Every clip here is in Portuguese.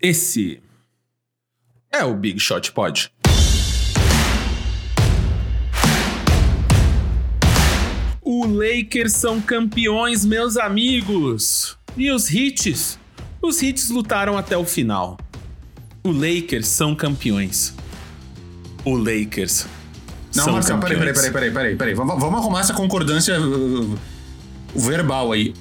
Esse é o Big Shot Pod. O Lakers são campeões, meus amigos. E os Hits? Os Hits lutaram até o final. O Lakers são campeões. O Lakers. Não, são peraí, campeões. peraí, peraí, peraí, peraí. Vamos, vamos arrumar essa concordância uh, verbal aí.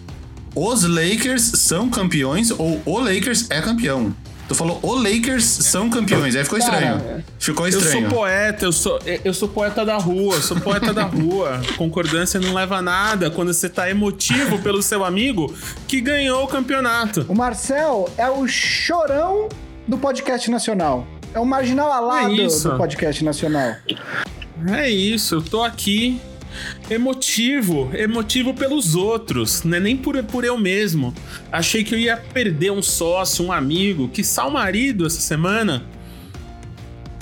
Os Lakers são campeões ou o Lakers é campeão? Tu falou o Lakers são campeões, aí ficou estranho. Cara, Ficou Eu estranho. sou poeta, eu sou, eu sou poeta da rua, eu sou poeta da rua. Concordância não leva a nada quando você tá emotivo pelo seu amigo que ganhou o campeonato. O Marcel é o chorão do podcast nacional. É o marginal alado É do podcast nacional. É isso, eu tô aqui emotivo, emotivo pelos outros, não é nem por, por eu mesmo. Achei que eu ia perder um sócio, um amigo, que o marido essa semana.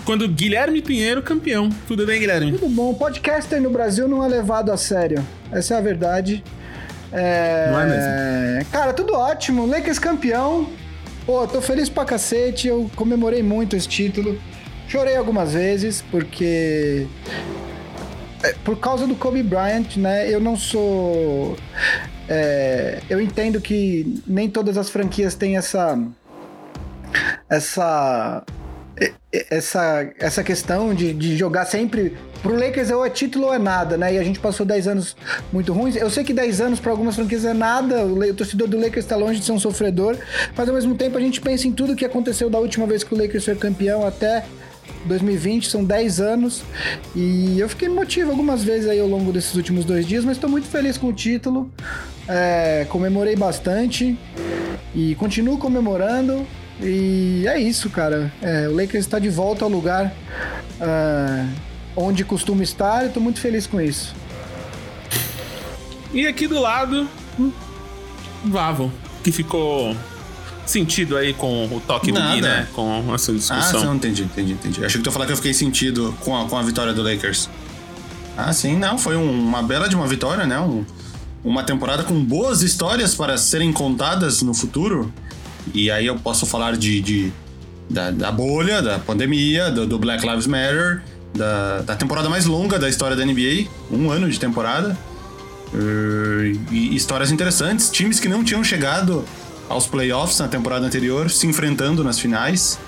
Quando Guilherme Pinheiro campeão. Tudo bem, Guilherme? Tudo bom. Podcaster no Brasil não é levado a sério. Essa é a verdade. É... Não é Cara, tudo ótimo. Lakers campeão. Pô, tô feliz pra cacete. Eu comemorei muito esse título. Chorei algumas vezes, porque. É, Por causa do Kobe Bryant, né? Eu não sou. é, Eu entendo que nem todas as franquias têm essa. Essa essa, essa questão de, de jogar sempre. Pro Lakers ou é título ou é nada, né? E a gente passou 10 anos muito ruins. Eu sei que 10 anos para algumas franquias é nada, o, torcedor do Lakers está longe de ser um sofredor, mas ao mesmo tempo a gente pensa em tudo que aconteceu da última vez que o Lakers foi campeão até 2020, são 10 anos. E eu fiquei emotivo algumas vezes aí ao longo desses últimos dois dias, mas estou muito feliz com o título. É, comemorei bastante e continuo comemorando. E é isso, cara. É, o Lakers está de volta ao lugar ah, onde costuma estar e tô muito feliz com isso. E aqui do lado, hum, Vavo, que ficou sentido aí com o toque do Gui, Nada. né? Com essa Ah, discussão. não, entendi, entendi, entendi. Achei que tu ia falar que eu fiquei sentido com a, com a vitória do Lakers. Ah, sim, não, foi um- uma bela de uma vitória, né? Um- uma temporada com boas histórias para serem contadas no futuro. E aí eu posso falar de, de- da, da bolha, da pandemia, do, do Black Lives Matter, da, da temporada mais longa da história da NBA, um ano de temporada. Uh, e histórias interessantes, times que não tinham chegado aos playoffs na temporada anterior, se enfrentando nas finais.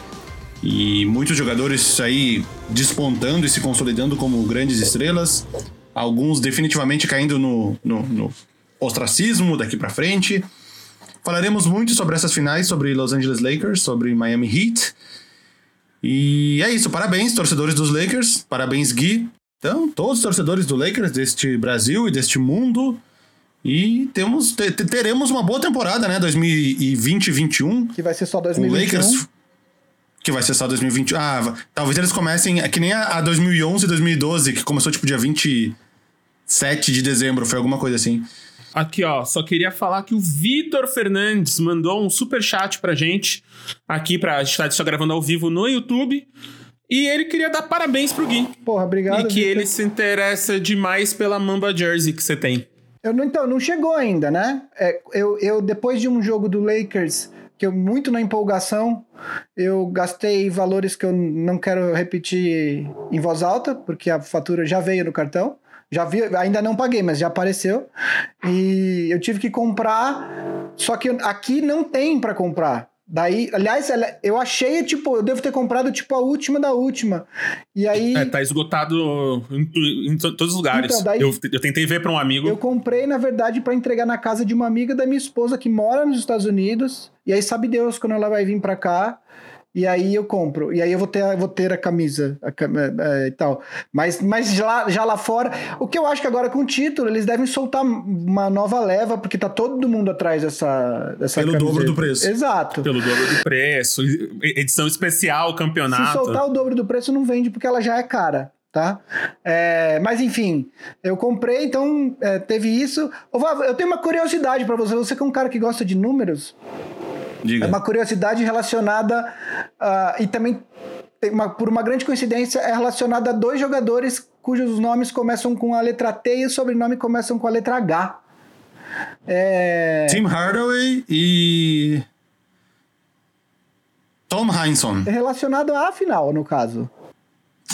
E muitos jogadores aí despontando e se consolidando como grandes estrelas. Alguns definitivamente caindo no, no, no ostracismo daqui pra frente. Falaremos muito sobre essas finais, sobre Los Angeles Lakers, sobre Miami Heat. E é isso, parabéns, torcedores dos Lakers. Parabéns, Gui. Então, todos os torcedores do Lakers, deste Brasil e deste mundo. E temos, te- te- teremos uma boa temporada, né? 2020 e 2021. Que vai ser só O 2021. Lakers. Que vai ser só 2020. Ah, talvez eles comecem. É que nem a, a 2011 e 2012, que começou tipo dia 27 de dezembro, foi alguma coisa assim. Aqui, ó, só queria falar que o Vitor Fernandes mandou um super chat pra gente aqui pra gente tá só gravando ao vivo no YouTube. E ele queria dar parabéns pro Gui. Porra, obrigado. e que Victor. ele se interessa demais pela Mamba Jersey que você tem. Eu não, então, não chegou ainda, né? É, eu, eu, depois de um jogo do Lakers, que eu, muito na empolgação, eu gastei valores que eu não quero repetir em voz alta, porque a fatura já veio no cartão. Já vi, ainda não paguei, mas já apareceu. E eu tive que comprar, só que aqui não tem pra comprar. Daí, aliás, ela- eu achei, tipo, eu devo ter comprado, tipo, a última da última. E aí. É, tá esgotado em, em to- todos os lugares. Então, daí- eu, eu tentei ver pra um amigo. Eu comprei, na verdade, pra entregar na casa de uma amiga da minha esposa que mora nos Estados Unidos. E aí sabe Deus quando ela vai vir pra cá. E aí eu compro. E aí eu vou ter, a- vou ter a camisa a cam- é, é, e tal. Mas, mas já, lá- já lá fora. O que eu acho que agora com o título, eles devem soltar uma nova leva, porque tá todo mundo atrás dessa, dessa Pelo camiseta. dobro do preço. Exato. Pelo dobro do preço, edição especial, Se campeonato. soltar o dobro do preço, não vende porque ela já é cara, tá? É, mas enfim, eu comprei, então é, teve isso. Eu tenho uma curiosidade pra você. Você que é um cara que gosta de números, Diga. é uma curiosidade relacionada ah, e também uma- por uma grande coincidência é relacionada a dois jogadores cujos nomes começam com a letra T e o sobrenome começam com a letra H. É, Tim Hardaway e. Tom Heinsohn. Relacionado à final, no caso.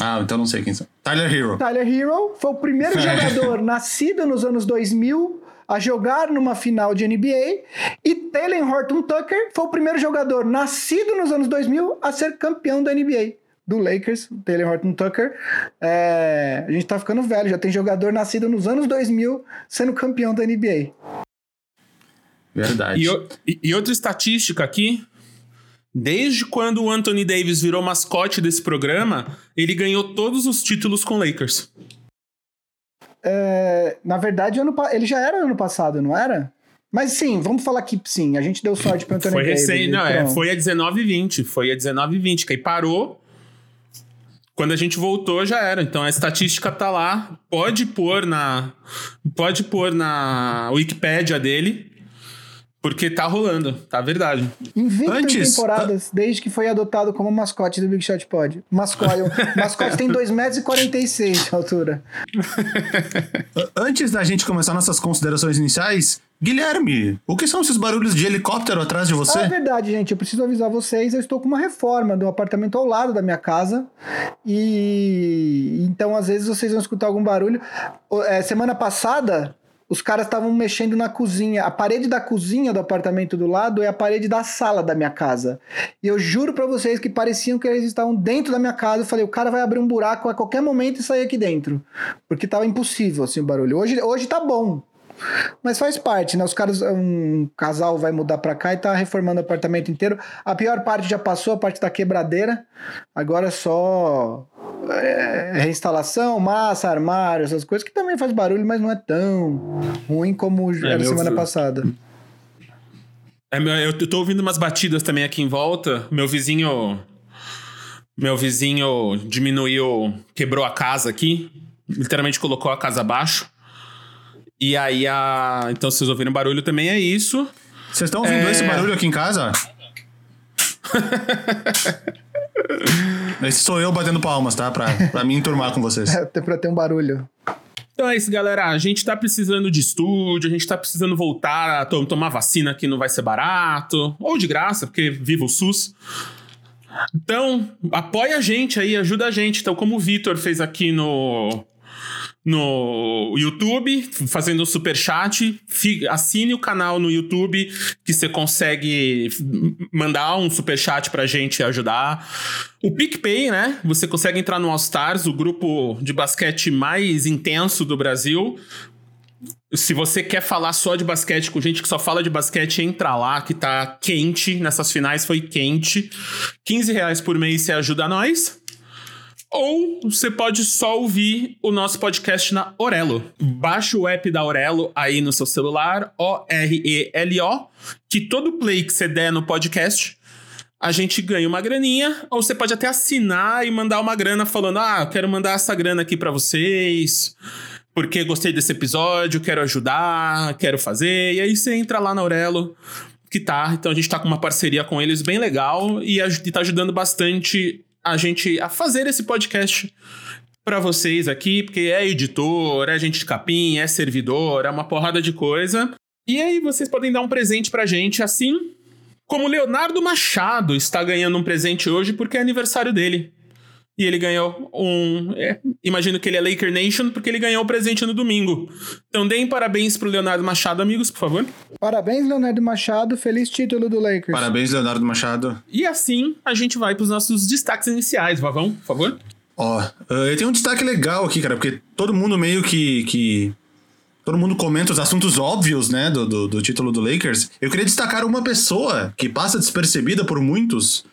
Ah, então não sei quem são. Tyler Hero. Tyler Hero foi o primeiro jogador nascido nos anos 2000 a jogar numa final de NBA e Taylor Horton Tucker foi o primeiro jogador nascido nos anos 2000 a ser campeão da NBA. Do Lakers, Taylor Horton Tucker. É, a gente tá ficando velho, já tem jogador nascido nos anos 2000 sendo campeão da NBA. Verdade. E, e outra estatística aqui, Desde quando o Anthony Davis virou mascote desse programa, ele ganhou todos os títulos com Lakers. É, na verdade, ano, ele já era ano passado, não era? Mas sim, vamos falar que sim, a gente deu sorte para Anthony foi Davis. Recém, não, é, foi a 19 e 20, foi a 19 e 20, que aí parou. Quando a gente voltou já era. Então a estatística tá lá, pode pôr na pode pôr na Wikipédia dele porque tá rolando, tá verdade. Invicto Antes, temporadas, desde que foi adotado como mascote do Big Shot Pod. Mascote, mascote tem 2,46 metros de altura. Antes da gente começar nossas considerações iniciais, Guilherme, o que são esses barulhos de helicóptero atrás de você? Ah, é verdade, gente. Eu preciso avisar vocês. Eu estou com uma reforma do apartamento ao lado da minha casa. E então, às vezes, vocês vão escutar algum barulho. É, semana passada, os caras estavam mexendo na cozinha. A parede da cozinha do apartamento do lado é a parede da sala da minha casa. E eu juro para vocês que pareciam que eles estavam dentro da minha casa. Eu falei, o cara vai abrir um buraco a qualquer momento e sair aqui dentro. Porque tava impossível assim o barulho. Hoje, hoje tá bom. Mas faz parte, né? Os caras, um casal vai mudar para cá e tá reformando o apartamento inteiro. A pior parte já passou, a parte da quebradeira. Agora é só é, reinstalação, massa, armário, essas coisas que também faz barulho, mas não é tão ruim como é, era semana filho. passada. É, eu tô ouvindo umas batidas também aqui em volta. Meu vizinho. Meu vizinho diminuiu, quebrou a casa aqui. Literalmente colocou a casa abaixo. E aí a. Então, se vocês ouviram barulho também é isso. Vocês estão ouvindo é... esse barulho aqui em casa? esse sou eu batendo palmas, tá? Pra, pra me enturmar com vocês. É, pra ter um barulho. Então é isso, galera. A gente tá precisando de estúdio, a gente tá precisando voltar a to tomar vacina que não vai ser barato, ou de graça, porque viva o SUS. Então, apoia a gente aí, ajuda a gente. Então, como o Vitor fez aqui no no YouTube, fazendo super chat. Assine o canal no YouTube, que você consegue mandar um super chat pra gente ajudar. O PicPay, né? Você consegue entrar no All Stars, o grupo de basquete mais intenso do Brasil. Se você quer falar só de basquete com gente que só fala de basquete, entra lá, que tá quente. Nessas finais foi quente. 15 reais por mês você ajuda nós. Ou você pode só ouvir o nosso podcast na Orelo. Baixa o app da Orelo aí no seu celular, O-R-E-L-O, que todo play que você der no podcast, a gente ganha uma graninha. Ou você pode até assinar e mandar uma grana falando: ah, quero mandar essa grana aqui para vocês porque gostei desse episódio, quero ajudar, quero fazer. E aí você entra lá na Aurelo, que tá. Então a gente tá com uma parceria com eles bem legal e, e tá ajudando bastante a gente a fazer esse podcast para vocês aqui, porque é editor, é gente de capim, é servidor, é uma porrada de coisa. E aí vocês podem dar um presente pra gente assim como Leonardo Machado está ganhando um presente hoje porque é aniversário dele. E ele ganhou um. É, imagino que ele é Laker Nation, porque ele ganhou o presente no domingo. Então deem parabéns pro Leonardo Machado, amigos, por favor. Parabéns, Leonardo Machado. Feliz título do Lakers. Parabéns, Leonardo Machado. E assim a gente vai pros nossos destaques iniciais, Vavão, por favor. Ó, uh, eu tenho um destaque legal aqui, cara, porque todo mundo meio que. que... Todo mundo comenta os assuntos óbvios, né, do, do, do título do Lakers. Eu queria destacar uma pessoa que passa despercebida por muitos,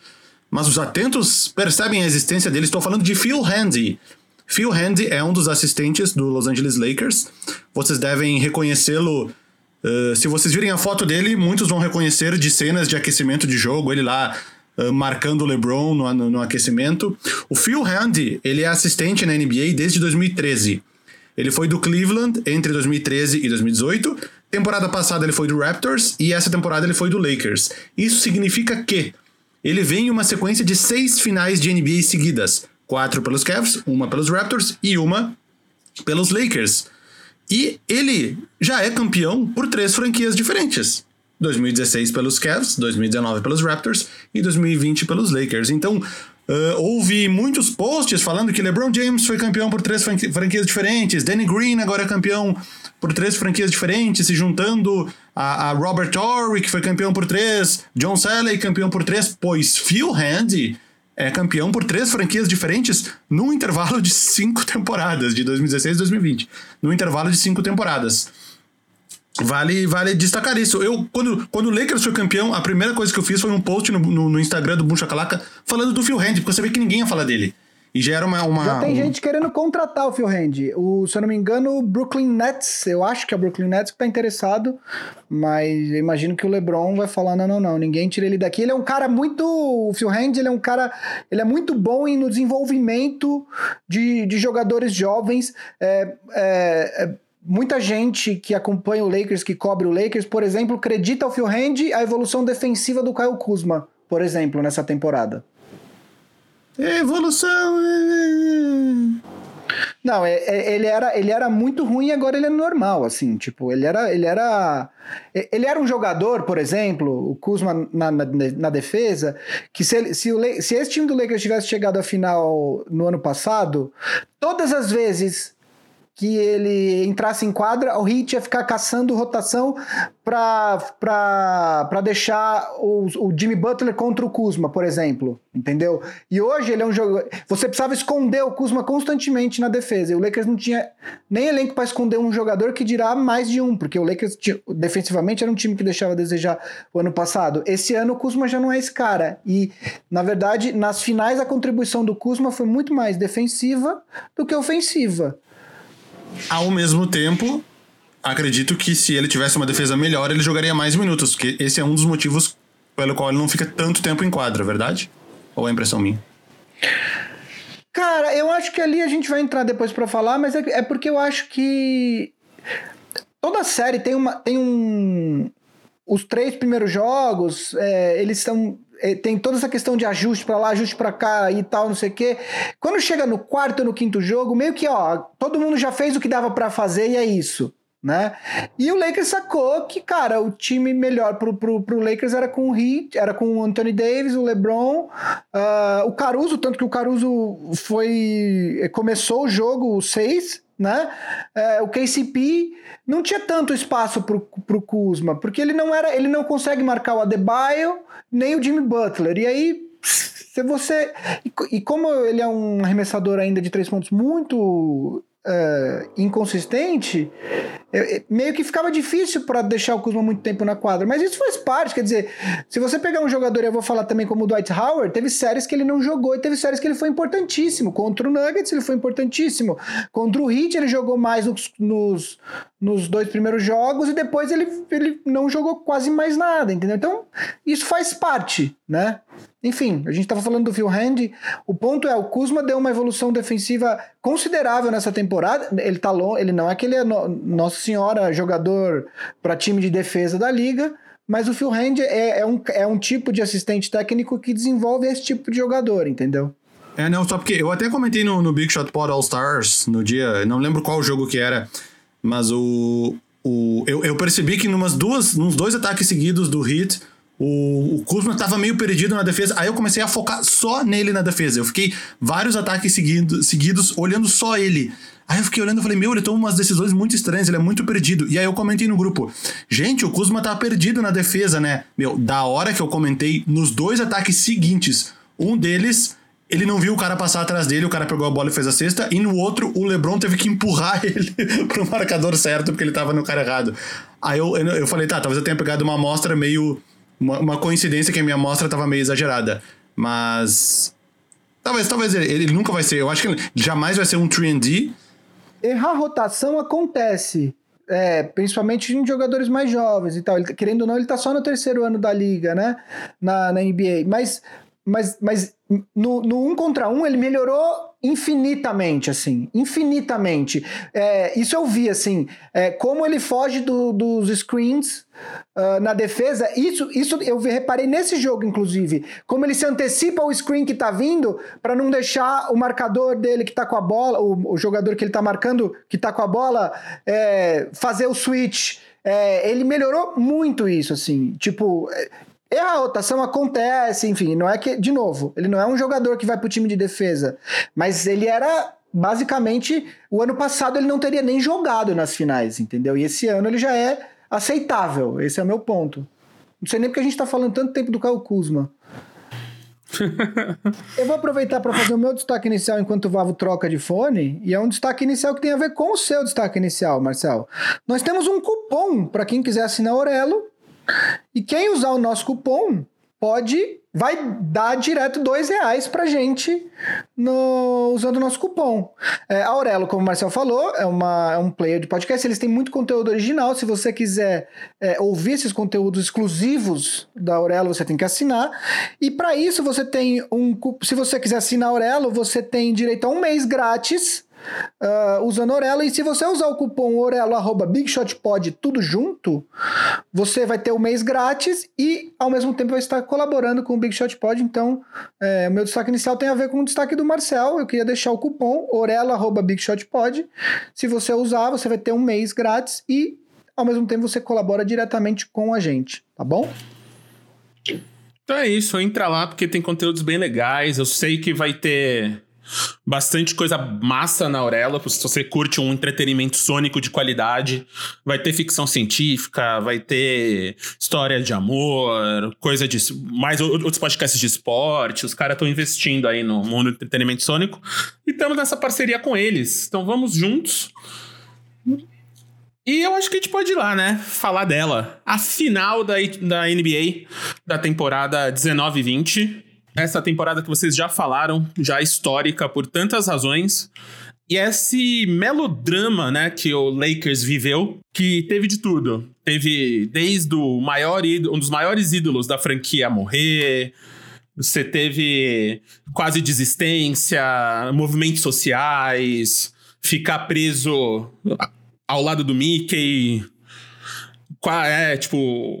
mas os atentos percebem a existência dele. Estou falando de Phil Handy. Phil Handy é um dos assistentes do Los Angeles Lakers. Vocês devem reconhecê-lo. Uh, se vocês virem a foto dele, muitos vão reconhecer de cenas de aquecimento de jogo, ele lá uh, marcando o LeBron no, no, no, aquecimento. O Phil Handy, ele é assistente na NBA desde 2013. Ele foi do Cleveland entre 2013 e 2018. Temporada passada ele foi do Raptors e essa temporada ele foi do Lakers. Isso significa que ele vem em uma sequência de seis finais de NBA seguidas: quatro pelos Cavs, uma pelos Raptors e uma pelos Lakers. E ele já é campeão por três franquias diferentes. 2016 pelos Cavs, 2019 pelos Raptors e 2020 pelos Lakers. Então, uh, houve muitos posts falando que LeBron James foi campeão por três franquias diferentes, Danny Green agora é campeão por três franquias diferentes, se juntando a, a Robert Horry, que foi campeão por três, John Salley, campeão por três, pois Phil Handy é campeão por três franquias diferentes num intervalo de cinco temporadas, de 2016 a 2020. Num intervalo de cinco temporadas. Vale, vale destacar isso. Eu, quando, quando o Lakers foi campeão, a primeira coisa que eu fiz foi um post no, no, no Instagram do Buncha Calaca falando do Phil Hand, porque eu sabia que ninguém ia falar dele. E já era uma. uma já tem um... gente querendo contratar o Phil Hand. O, se eu não me engano, o Brooklyn Nets, eu acho que é o Brooklyn Nets que tá interessado, mas eu imagino que o LeBron vai falar: não, não, não, ninguém tira ele daqui. Ele é um cara muito. O Phil Hand, ele é um cara. Ele é muito bom no desenvolvimento de, de jogadores jovens. É, é, é, muita gente que acompanha o Lakers, que cobre o Lakers, por exemplo, acredita ao Phil Hand a evolução defensiva do Kyle Kuzma, por exemplo, nessa temporada. Evolução. É, é. Não, é, é, ele era, ele era muito ruim e agora ele é normal, assim, tipo, ele era, ele era, ele era um jogador, por exemplo, o Kuzma na, na, na defesa, que se, se, o, se esse time do Lakers tivesse chegado à final no ano passado, todas as vezes que ele entrasse em quadra, o Heat ia ficar caçando rotação para deixar o, o, Jimmy Butler contra o Kuzma, por exemplo, entendeu? E hoje ele é um jogo. Você precisava esconder o Kuzma constantemente na defesa. E o Lakers não tinha nem elenco para esconder um jogador que dirá mais de um, porque o Lakers defensivamente era um time que deixava a desejar o ano passado. Esse ano o Kuzma já não é esse cara. E, na verdade, nas finais a contribuição do Kuzma foi muito mais defensiva do que ofensiva. Ao mesmo tempo, acredito que se ele tivesse uma defesa melhor, ele jogaria mais minutos, porque esse é um dos motivos pelo qual ele não fica tanto tempo em quadra, verdade? Ou é impressão minha? Cara, eu acho que ali a gente vai entrar depois para falar, mas é, é, porque eu acho que toda série tem uma tem um os três primeiros jogos, é, eles são tem toda essa questão de ajuste para lá, ajuste para cá e tal, não sei o quê. Quando chega no quarto ou no quinto jogo, meio que, ó, todo mundo já fez o que dava para fazer e é isso. Né? E o Lakers sacou que, cara, o time melhor pro, pro, pro Lakers era com o Heat, era com o Anthony Davis, o LeBron, uh, o Caruso, tanto que o Caruso foi começou o jogo 6, né? Uh, o KCP não tinha tanto espaço pro, pro Kuzma, porque ele não era, ele não consegue marcar o Adebayo, nem o Jimmy Butler. E aí, se você. E, e como ele é um arremessador ainda de três pontos muito uh, inconsistente, meio que ficava difícil para deixar o Kuzma muito tempo na quadra. Mas isso faz parte, quer dizer, se você pegar um jogador, eu vou falar também como o Dwight Howard, teve séries que ele não jogou e teve séries que ele foi importantíssimo. Contra o Nuggets ele foi importantíssimo. Contra o Heat ele jogou mais nos, nos, nos dois primeiros jogos e depois ele, ele não jogou quase mais nada, entendeu? Então, isso faz parte, né? Enfim, a gente estava falando do Phil Hand. O ponto é, o Kuzma deu uma evolução defensiva considerável nessa temporada. Ele tá longe, ele não é aquele no, Nossa Senhora jogador para time de defesa da liga, mas o Phil Hand é, é, um, é um tipo de assistente técnico que desenvolve esse tipo de jogador, entendeu? É, não, só porque eu até comentei no, no Big Shot Pod All Stars no dia, não lembro qual jogo que era, mas o, o eu, eu percebi que numas duas, nos dois ataques seguidos do Heat, o, o Kuzma tava meio perdido na defesa, aí eu comecei a focar só nele na defesa. Eu fiquei vários ataques seguido, seguidos olhando só ele. Aí eu fiquei olhando e falei, meu, ele toma umas decisões muito estranhas, ele é muito perdido. E aí eu comentei no grupo, gente, o Kuzma tá perdido na defesa, né? Meu, da hora que eu comentei, nos dois ataques seguintes, um deles ele não viu o cara passar atrás dele, o cara pegou a bola e fez a cesta, e no outro o LeBron teve que empurrar ele pro marcador certo porque ele tava no cara errado. Aí eu, eu falei, tá, talvez eu tenha pegado uma amostra meio uma, uma coincidência que a minha amostra tava meio exagerada. Mas. Talvez, talvez ele, ele nunca vai ser. Eu acho que ele jamais vai ser um 3D. Errar rotação acontece. É, principalmente em jogadores mais jovens e tal. Ele, querendo ou não, ele tá só no terceiro ano da liga, né? Na, na NBA. Mas, mas, mas no, no um contra um ele melhorou infinitamente, assim, infinitamente. É, isso eu vi, assim, é, como ele foge do, dos screens uh, na defesa, isso, isso eu reparei nesse jogo, inclusive, como ele se antecipa ao screen que tá vindo para não deixar o marcador dele que tá com a bola, o, o jogador que ele tá marcando que tá com a bola, é, fazer o switch é, ele melhorou muito isso, assim. Tipo, Errar a rotação acontece, enfim, não é que, de novo, ele não é um jogador que vai pro time de defesa, mas ele era basicamente o ano passado ele não teria nem jogado nas finais, entendeu? E esse ano ele já é aceitável, esse é o meu ponto. Não sei nem porque a gente tá falando tanto tempo do Caio Kuzma. Eu vou aproveitar para fazer o meu destaque inicial enquanto o Vavo troca de fone, e é um destaque inicial que tem a ver com o seu destaque inicial, Marcel. Nós temos um cupom para quem quiser assinar Orelo, e quem usar o nosso cupom pode vai dar direto dois reais pra gente no, usando o nosso cupom. É, Aurelo, como o Marcel falou, é, uma, é um player de podcast, eles têm muito conteúdo original. Se você quiser é, ouvir esses conteúdos exclusivos da Aurelo, você tem que assinar. E para isso você tem um. Se você quiser assinar a Aurelo, você tem direito a um mês grátis uh, usando Orelo. E se você usar o cupom Orelo, arroba tudo junto, você vai ter o um mês grátis e ao mesmo tempo vai estar colaborando com o Big Shot Pod. Então, é, o meu destaque inicial tem a ver com o destaque do Marcel. Eu queria deixar o cupom Orelo, arroba. Se você usar, você vai ter um mês grátis e ao mesmo tempo você colabora diretamente com a gente, tá bom? Então é isso, entra lá porque tem conteúdos bem legais. Eu sei que vai ter Bastante coisa massa na Aurela, se você curte um entretenimento sônico de qualidade. Vai ter ficção científica, vai ter história de amor, coisa de. mais outros podcasts de esporte. Os caras estão investindo aí no mundo do entretenimento sônico. E estamos nessa parceria com eles. Então vamos juntos. E eu acho que a gente pode ir lá, né? Falar dela. A final da, da NBA da temporada 19-20 essa temporada que vocês já falaram, já histórica por tantas razões. E esse melodrama, né, que o Lakers viveu, que teve de tudo. Teve desde o maior um dos maiores ídolos da franquia morrer, você teve quase desistência, movimentos sociais, ficar preso ao lado do Mickey, é, tipo,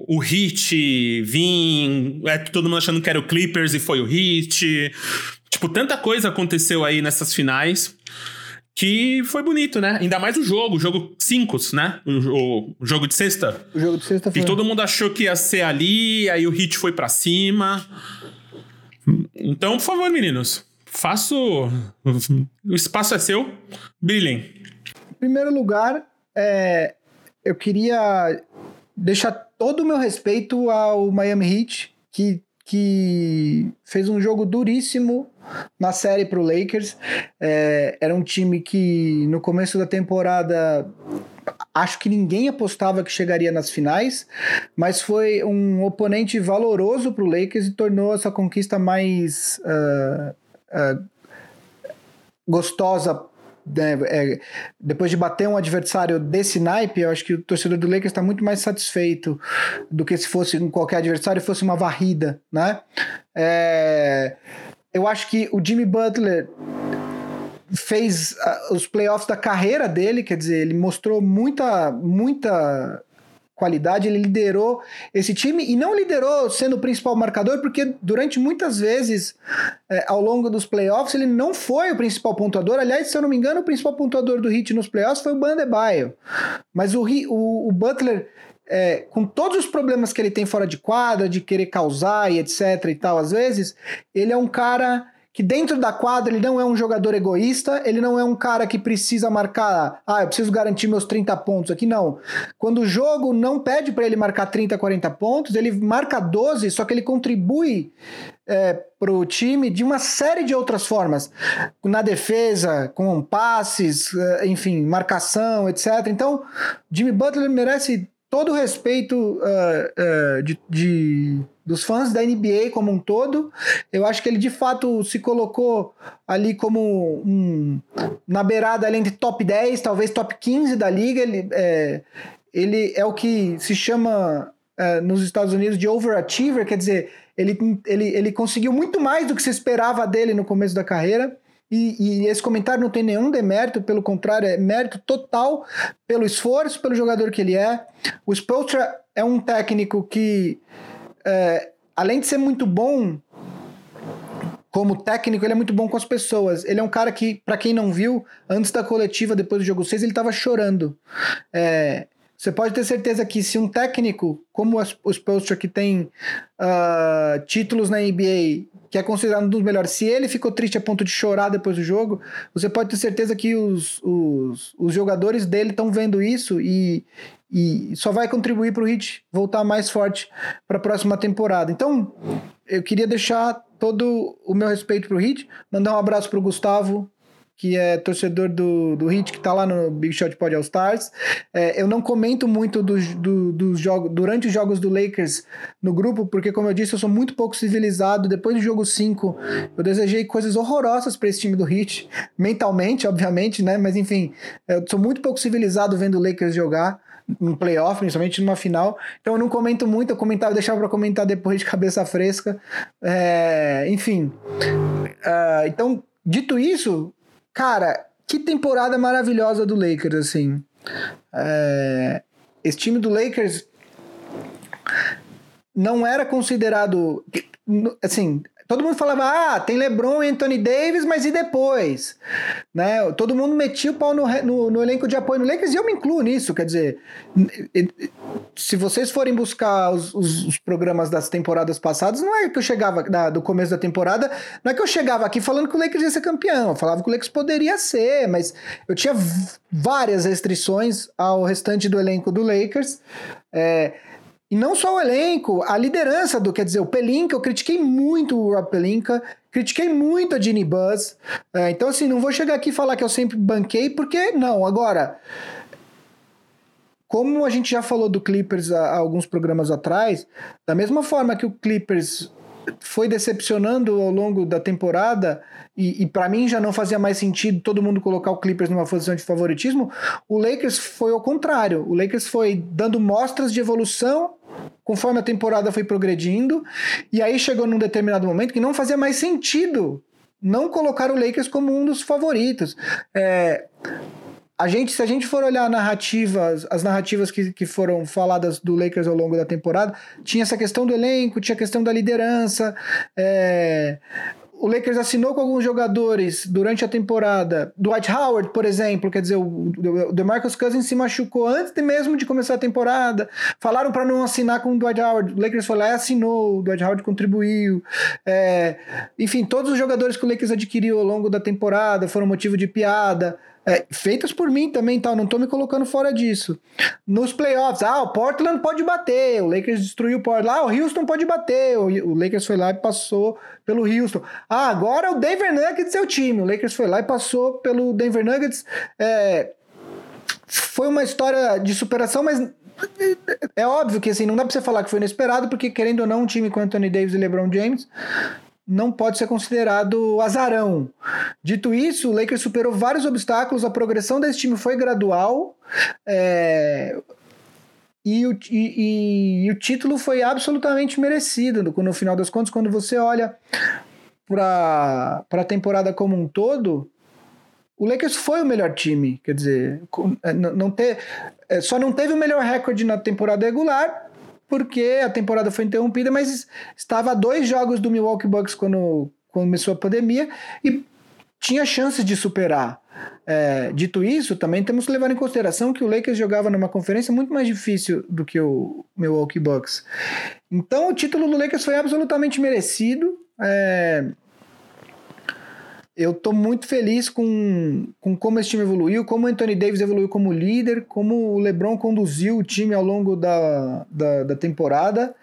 o Hit vir, é, todo mundo achando que era o Clippers e foi o Hit. Tipo, tanta coisa aconteceu aí nessas finais que foi bonito, né? Ainda mais o jogo, o jogo 5, né? O, o, jogo de sexta. O jogo de sexta foi. E todo mundo achou que ia ser ali, aí o Hit foi para cima. Então, por favor, meninos, faço. O espaço é seu, brilhem. Em primeiro lugar, é, eu queria deixar todo o meu respeito ao Miami Heat, que, que fez um jogo duríssimo na série para o Lakers. É, era um time que no começo da temporada acho que ninguém apostava que chegaria nas finais, mas foi um oponente valoroso para o Lakers e tornou essa conquista mais uh, uh, gostosa né, é, depois de bater um adversário desse naipe, eu acho que o torcedor do Lakers está muito mais satisfeito do que se fosse qualquer adversário fosse uma varrida, né? É, eu acho que o Jimmy Butler fez uh, os playoffs da carreira dele, quer dizer, ele mostrou muita, muita qualidade, ele liderou esse time e não liderou sendo o principal marcador, porque durante muitas vezes é, ao longo dos playoffs ele não foi o principal pontuador. Aliás, se eu não me engano, o principal pontuador do Heat nos playoffs foi o Bandebaio. Mas o, o, o Butler. É, com todos os problemas que ele tem fora de quadra, de querer causar e etc e tal, às vezes, ele é um cara que dentro da quadra ele não é um jogador egoísta, ele não é um cara que precisa marcar, ah, eu preciso garantir meus 30 pontos aqui, não. Quando o jogo não pede para ele marcar 30, 40 pontos, ele marca 12, só que ele contribui é, para o time de uma série de outras formas, na defesa, com passes, é, enfim, marcação, etc. Então, Jimmy Butler merece todo o respeito uh, uh, de, de, dos fãs da NBA como um todo. Eu acho que ele de fato se colocou ali como um, na beirada ali entre top 10, talvez top 15 da liga. Ele é, ele é o que se chama uh, nos Estados Unidos de overachiever, quer dizer, ele, ele, ele conseguiu muito mais do que se esperava dele no começo da carreira. E, e, esse comentário não tem nenhum demérito, pelo contrário, é mérito total pelo esforço, pelo jogador que ele é. O Spolstra é um técnico que, é, além de ser muito bom como técnico, ele é muito bom com as pessoas. Ele é um cara que, para quem não viu, antes da coletiva, depois do jogo 6, ele estava chorando. É, você pode ter certeza que se um técnico, como os Poster que tem uh, títulos na NBA, que é considerado um dos melhores, se ele ficou triste a ponto de chorar depois do jogo, você pode ter certeza que os, os, os jogadores dele estão vendo isso e, e só vai contribuir para o Heat voltar mais forte para a próxima temporada. Então, eu queria deixar todo o meu respeito para o Heat, mandar um abraço para o Gustavo, que é torcedor do, do Hit, que tá lá no Big Shot Pod All Stars. É, eu não comento muito dos do, do jogos durante os jogos do Lakers no grupo, porque, como eu disse, eu sou muito pouco civilizado. Depois do jogo 5, eu desejei coisas horrorosas para esse time do Hit, mentalmente, obviamente, né? Mas enfim, eu sou muito pouco civilizado vendo o Lakers jogar no playoff, principalmente numa final. Então eu não comento muito, eu comentava, deixava para comentar depois de cabeça fresca. É, enfim. Uh, então, dito isso, Cara, que temporada maravilhosa do Lakers, assim. É, esse time do Lakers não era considerado. Assim, Todo mundo falava, ah, tem LeBron e Anthony Davis, mas e depois? Né? Todo mundo metia o pau no, no, no, elenco de apoio no Lakers e eu me incluo nisso. Quer dizer, se vocês forem buscar os, os, os programas das temporadas passadas, não é que eu chegava da, do começo da temporada, não é que eu chegava aqui falando que o Lakers ia ser campeão. Eu falava que o Lakers poderia ser, mas eu tinha várias restrições ao restante do elenco do Lakers. É, e não só o elenco, a liderança do, quer dizer, o Pelinka, eu critiquei muito o Rob Pelinka, critiquei muito a Ginny Buzz. É, então, assim, não vou chegar aqui e falar que eu sempre banquei, porque não. Agora, como a gente já falou do Clippers há, há alguns programas atrás, da mesma forma que o Clippers foi decepcionando ao longo da temporada e, e para mim já não fazia mais sentido todo mundo colocar o Clippers numa posição de favoritismo, o Lakers foi ao contrário. O Lakers foi dando mostras de evolução conforme a temporada foi progredindo, e aí chegou num determinado momento que não fazia mais sentido não colocar o Lakers como um dos favoritos. É, a gente, se a gente for olhar narrativas, as narrativas que, que foram faladas do Lakers ao longo da temporada, tinha essa questão do elenco, tinha a questão da liderança, é, o Lakers assinou com alguns jogadores durante a temporada. Dwight Howard, por exemplo, quer dizer, o, DeMarcus Cousins se machucou antes mesmo de começar a temporada. Falaram para não assinar com o Dwight Howard. O Lakers foi lá e assinou. O Dwight Howard contribuiu. É, enfim, todos os jogadores que o Lakers adquiriu ao longo da temporada foram motivo de piada é, feitas por mim também, tal, não tô me colocando fora disso. Nos playoffs, ah, o Portland pode bater, o Lakers destruiu o Portland, ah, o Houston pode bater, o, Lakers foi lá e passou pelo Houston. Ah, agora o Denver Nuggets é o time, o Lakers foi lá e passou pelo Denver Nuggets. É, foi uma história de superação, mas é óbvio que assim, não dá pra você falar que foi inesperado, porque querendo ou não, um time com Anthony Davis e LeBron James não pode ser considerado azarão. Dito isso, o Lakers superou vários obstáculos, a progressão desse time foi gradual. É, e o, e, e, o título foi absolutamente merecido. No, final das contas, quando você olha para a temporada como um todo, o Lakers foi o melhor time. Quer dizer, é, não ter, é, só não teve o melhor recorde na temporada regular, porque a temporada foi interrompida, mas estava a dois jogos do Milwaukee Bucks quando, começou a pandemia e tinha chances de superar. É, dito isso, também temos que levar em consideração que o Lakers jogava numa conferência muito mais difícil do que o Milwaukee Bucks. Então, o título do Lakers foi absolutamente merecido. É, eu tô muito feliz com, com como esse time evoluiu, como o Anthony Davis evoluiu como líder, como o LeBron conduziu o time ao longo da, da, da temporada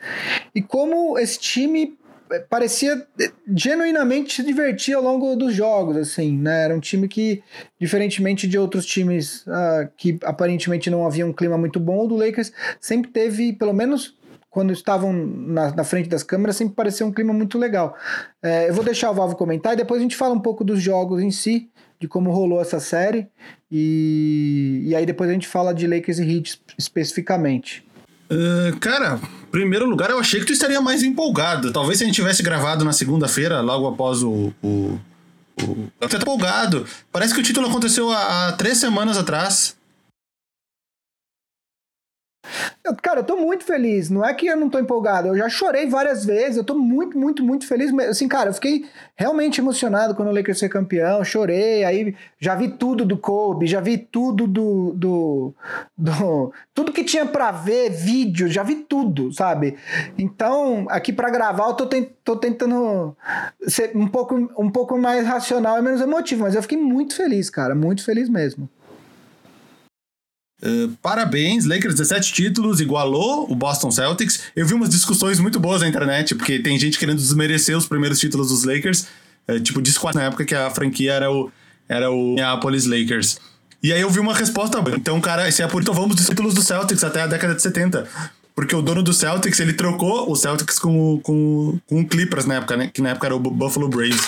e como esse time eh, parecia eh, genuinamente se divertir ao longo dos jogos, assim, né? Era um time que, diferentemente de outros times uh, que aparentemente não havia um clima muito bom, o do Lakers sempre teve, pelo menos quando estavam na, na, frente das câmeras, sempre parecia um clima muito legal. É, eu vou deixar o Valvo comentar e depois a gente fala um pouco dos jogos em si, de como rolou essa série, e, e aí depois a gente fala de Lakers e Heat especificamente. Uh, cara, primeiro lugar, eu achei que tu estaria mais empolgado. Talvez se a gente tivesse gravado na segunda-feira, logo após o. o, o... Eu tô empolgado. Parece que o título aconteceu há, há três semanas atrás. Cara, eu tô muito feliz. Não é que eu não tô empolgado. Eu já chorei várias vezes. Eu tô muito, muito, muito feliz. Assim, cara, eu fiquei realmente emocionado quando o Lakers foi campeão. Chorei. Aí já vi tudo do Kobe, já vi tudo do. do, do tudo que tinha para ver, vídeo, já vi tudo, sabe? Então, aqui para gravar, eu tô, tô tentando ser um pouco, um pouco mais racional e menos emotivo. Mas eu fiquei muito feliz, cara. Muito feliz mesmo. Uh, parabéns, Lakers 17 títulos, igualou o Boston Celtics. Eu vi umas discussões muito boas na internet, porque tem gente querendo desmerecer os primeiros títulos dos Lakers, uh, tipo, na época que a franquia era o, era o Minneapolis Lakers. E aí eu vi uma resposta, então, cara, se é por então vamos dos títulos do Celtics até a década de 70. Porque o dono do Celtics, ele trocou o Celtics com, com, com o Clippers na época, né? Que na época era o Buffalo Braves.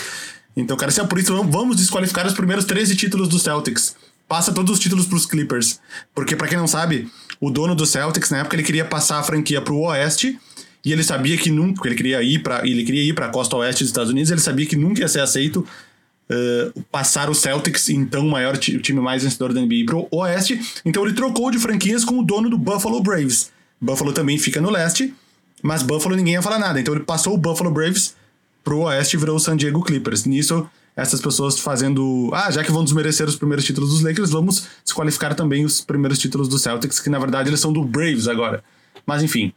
Então, cara, se é por isso, vamos desqualificar os primeiros 13 títulos do Celtics passa todos os títulos pros Clippers. Porque, para quem não sabe, o dono do Celtics, na época, ele queria passar a franquia pro Oeste. E ele sabia que nunca. Ele queria ir para ele queria ir para a costa oeste dos Estados Unidos. Ele sabia que nunca ia ser aceito uh, passar o Celtics, então o maior o time mais vencedor da NBA, pro Oeste. Então ele trocou de franquias com o dono do Buffalo Braves. Buffalo também fica no leste, mas Buffalo ninguém ia falar nada. Então ele passou o Buffalo Braves pro Oeste e virou o San Diego Clippers. Nisso essas pessoas fazendo. Ah, já que vão desmerecer os primeiros títulos dos Lakers, vamos desqualificar também os primeiros títulos do Celtics, que na verdade eles são do Braves agora. Mas enfim.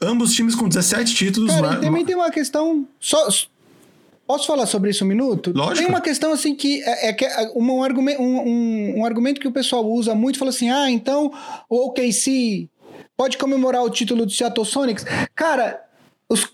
Ambos times com 17 títulos. Cara, mas... também tem uma questão. Só, Posso falar sobre isso um minuto? Lógico. Tem uma questão assim que é, é que é um, um, argumento, um, um, argumento que o pessoal usa muito, fala assim: ah, então o OKC pode comemorar o título do Seattle Sonics. Cara, os,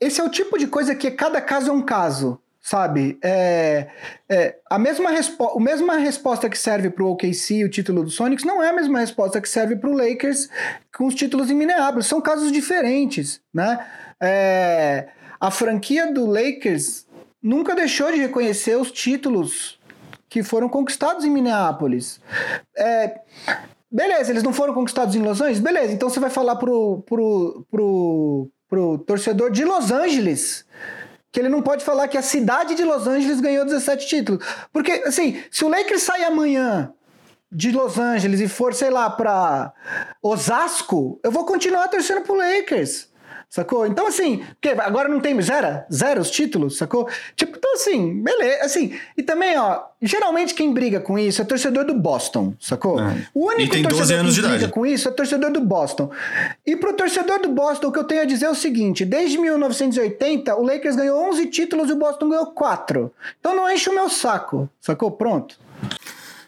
esse é o tipo de coisa que cada caso é um caso sabe? É, é, a, mesma a mesma resposta que serve para o OKC, o título do Sonics, não é a mesma resposta que serve para o Lakers com os títulos em Minneapolis. São casos diferentes, né? É, a franquia do Lakers nunca deixou de reconhecer os títulos que foram conquistados em Minneapolis. É, beleza, eles não foram conquistados em Los Angeles? Beleza, então você vai falar pro, pro, pro, pro torcedor de Los Angeles que ele não pode falar que a cidade de Los Angeles ganhou 17 títulos. Porque, assim, se o Lakers sair amanhã de Los Angeles e for, sei lá, para Osasco, eu vou continuar torcendo pro Lakers sacou? Então, assim, porque agora não tem zero, zero os títulos, sacou? Tipo, então, assim, beleza, assim, e também, ó, geralmente quem briga com isso é torcedor do Boston, sacou? É. O único tem 12 anos que briga com isso é torcedor do Boston. E pro torcedor do Boston, o que eu tenho a dizer é o seguinte, desde 1980, o Lakers ganhou 11 títulos e o Boston ganhou 4. Então não enche o meu saco, sacou? Pronto.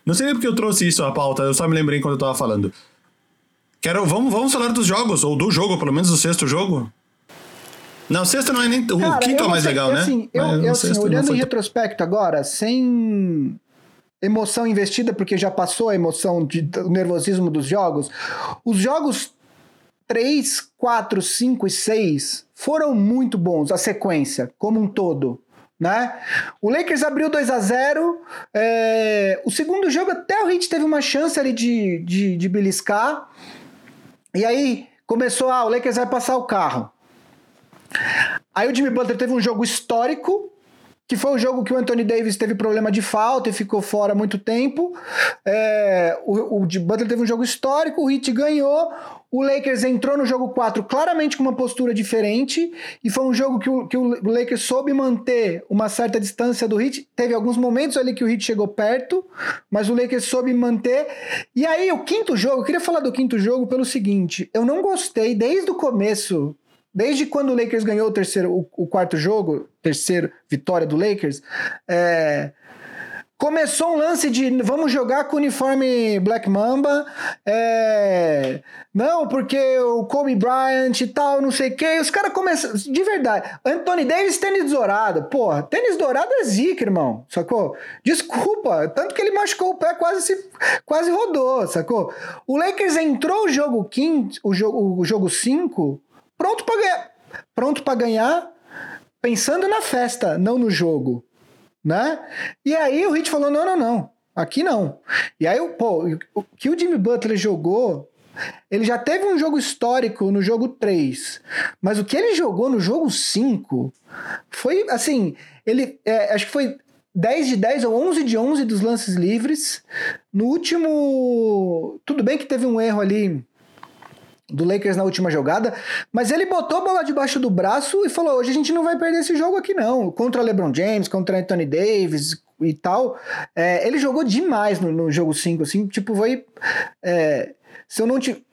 Não sei nem porque eu trouxe isso à pauta, eu só me lembrei quando eu tava falando. Quero, vamos, vamos falar dos jogos, ou do jogo, pelo menos do sexto jogo. Não, o sexto não é nem. O Cara, quinto é o mais sei, legal, né? Assim, eu, eu assim, olhando em retrospecto agora, sem emoção investida, porque já passou a emoção de, do nervosismo dos jogos, os jogos 3, 4, 5 e 6 foram muito bons, a sequência, como um todo. Né? O Lakers abriu 2 a 0 é, O segundo jogo, até o Heat teve uma chance ali de, de, de beliscar. E aí começou, ah, o Lakers vai passar o carro. Aí o Jimmy Butler teve um jogo histórico, que foi o jogo que o Anthony Davis teve problema de falta e ficou fora muito tempo. É, o, o Butler teve um jogo histórico, o Heat ganhou. O Lakers entrou no jogo 4 claramente com uma postura diferente e foi um jogo que o, que o Lakers soube manter uma certa distância do Heat. Teve alguns momentos ali que o Heat chegou perto, mas o Lakers soube manter. E aí, o quinto jogo, eu queria falar do quinto jogo pelo seguinte: eu não gostei desde o começo Desde quando o Lakers ganhou o terceiro, o, o quarto jogo, terceiro vitória do Lakers, é, começou um lance de vamos jogar com o uniforme Black Mamba, é, não, porque o Kobe Bryant e tal, não sei o que, os caras começam, de verdade, Anthony Davis tênis dourado, porra, tênis dourado é zica, irmão, sacou? Desculpa, tanto que ele machucou o pé, quase se, quase rodou, sacou? O Lakers entrou o jogo quinto, o jogo, o jogo 5 pronto para ganhar, pronto para ganhar, pensando na festa, não no jogo, né? E aí o Hit falou: "Não, não, não. Aqui não". E aí, pô, o que o Jimmy Butler jogou, ele já teve um jogo histórico no jogo 3, mas o que ele jogou no jogo 5 foi assim, ele é, acho que foi 10 de 10 ou 11 de 11 dos lances livres. No último, tudo bem que teve um erro ali do Lakers na última jogada, mas ele botou a bola debaixo do braço e falou: hoje a gente não vai perder esse jogo aqui, não. Contra LeBron James, contra Anthony Davis e tal. É, ele jogou demais no, no jogo 5, assim, tipo, foi. É, se eu não te.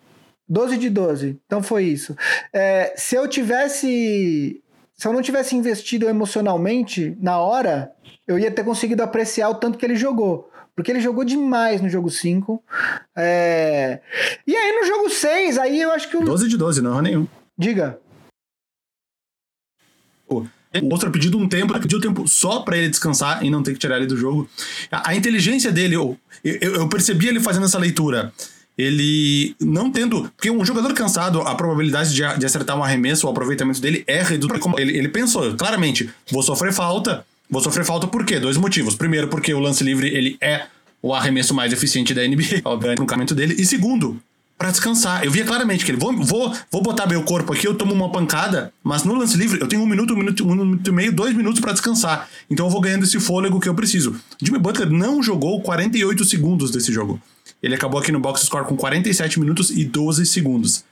12 de 12, então foi isso. É, se eu tivesse. Se eu não tivesse investido emocionalmente na hora, eu ia ter conseguido apreciar o tanto que ele jogou. Porque ele jogou demais no jogo 5. É... E aí no jogo 6, aí eu acho que o. 12 de 12, não errou nenhum. Diga. O outro pedido um tempo, pediu tempo só para ele descansar e não ter que tirar ele do jogo. A, a inteligência dele, eu, eu, eu percebi ele fazendo essa leitura ele não tendo. Porque um jogador cansado, a probabilidade de, de acertar um arremesso, o aproveitamento dele é reduzido. Ele, ele pensou, claramente, vou sofrer falta. Vou sofrer falta por quê? Dois motivos. Primeiro, porque o lance livre ele é o arremesso mais eficiente da NBA, obviamente, no caminho dele. E segundo, para descansar. Eu via claramente que ele, vou, vou, vou botar meu corpo aqui, eu tomo uma pancada, mas no lance livre eu tenho um minuto, um minuto, um minuto e meio, dois minutos para descansar. Então eu vou ganhando esse fôlego que eu preciso. Jimmy Butler não jogou 48 segundos desse jogo. Ele acabou aqui no box score com 47 minutos e 12 segundos.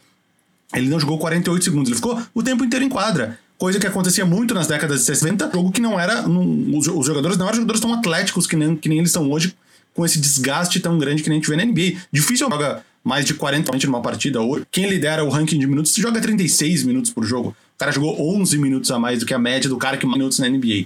Ele não jogou 48 segundos, ele ficou o tempo inteiro em quadra. Coisa que acontecia muito nas décadas de 60, jogo que não era. Os, jogadores não eram jogadores tão atléticos que nem, que nem eles são hoje, com esse desgaste tão grande que nem a gente vê na NBA. Difícil joga mais de 40 numa partida hoje. Quem lidera o ranking de minutos joga 36 minutos por jogo. O cara jogou 11 minutos a mais do que a média do cara que mais minutos na NBA.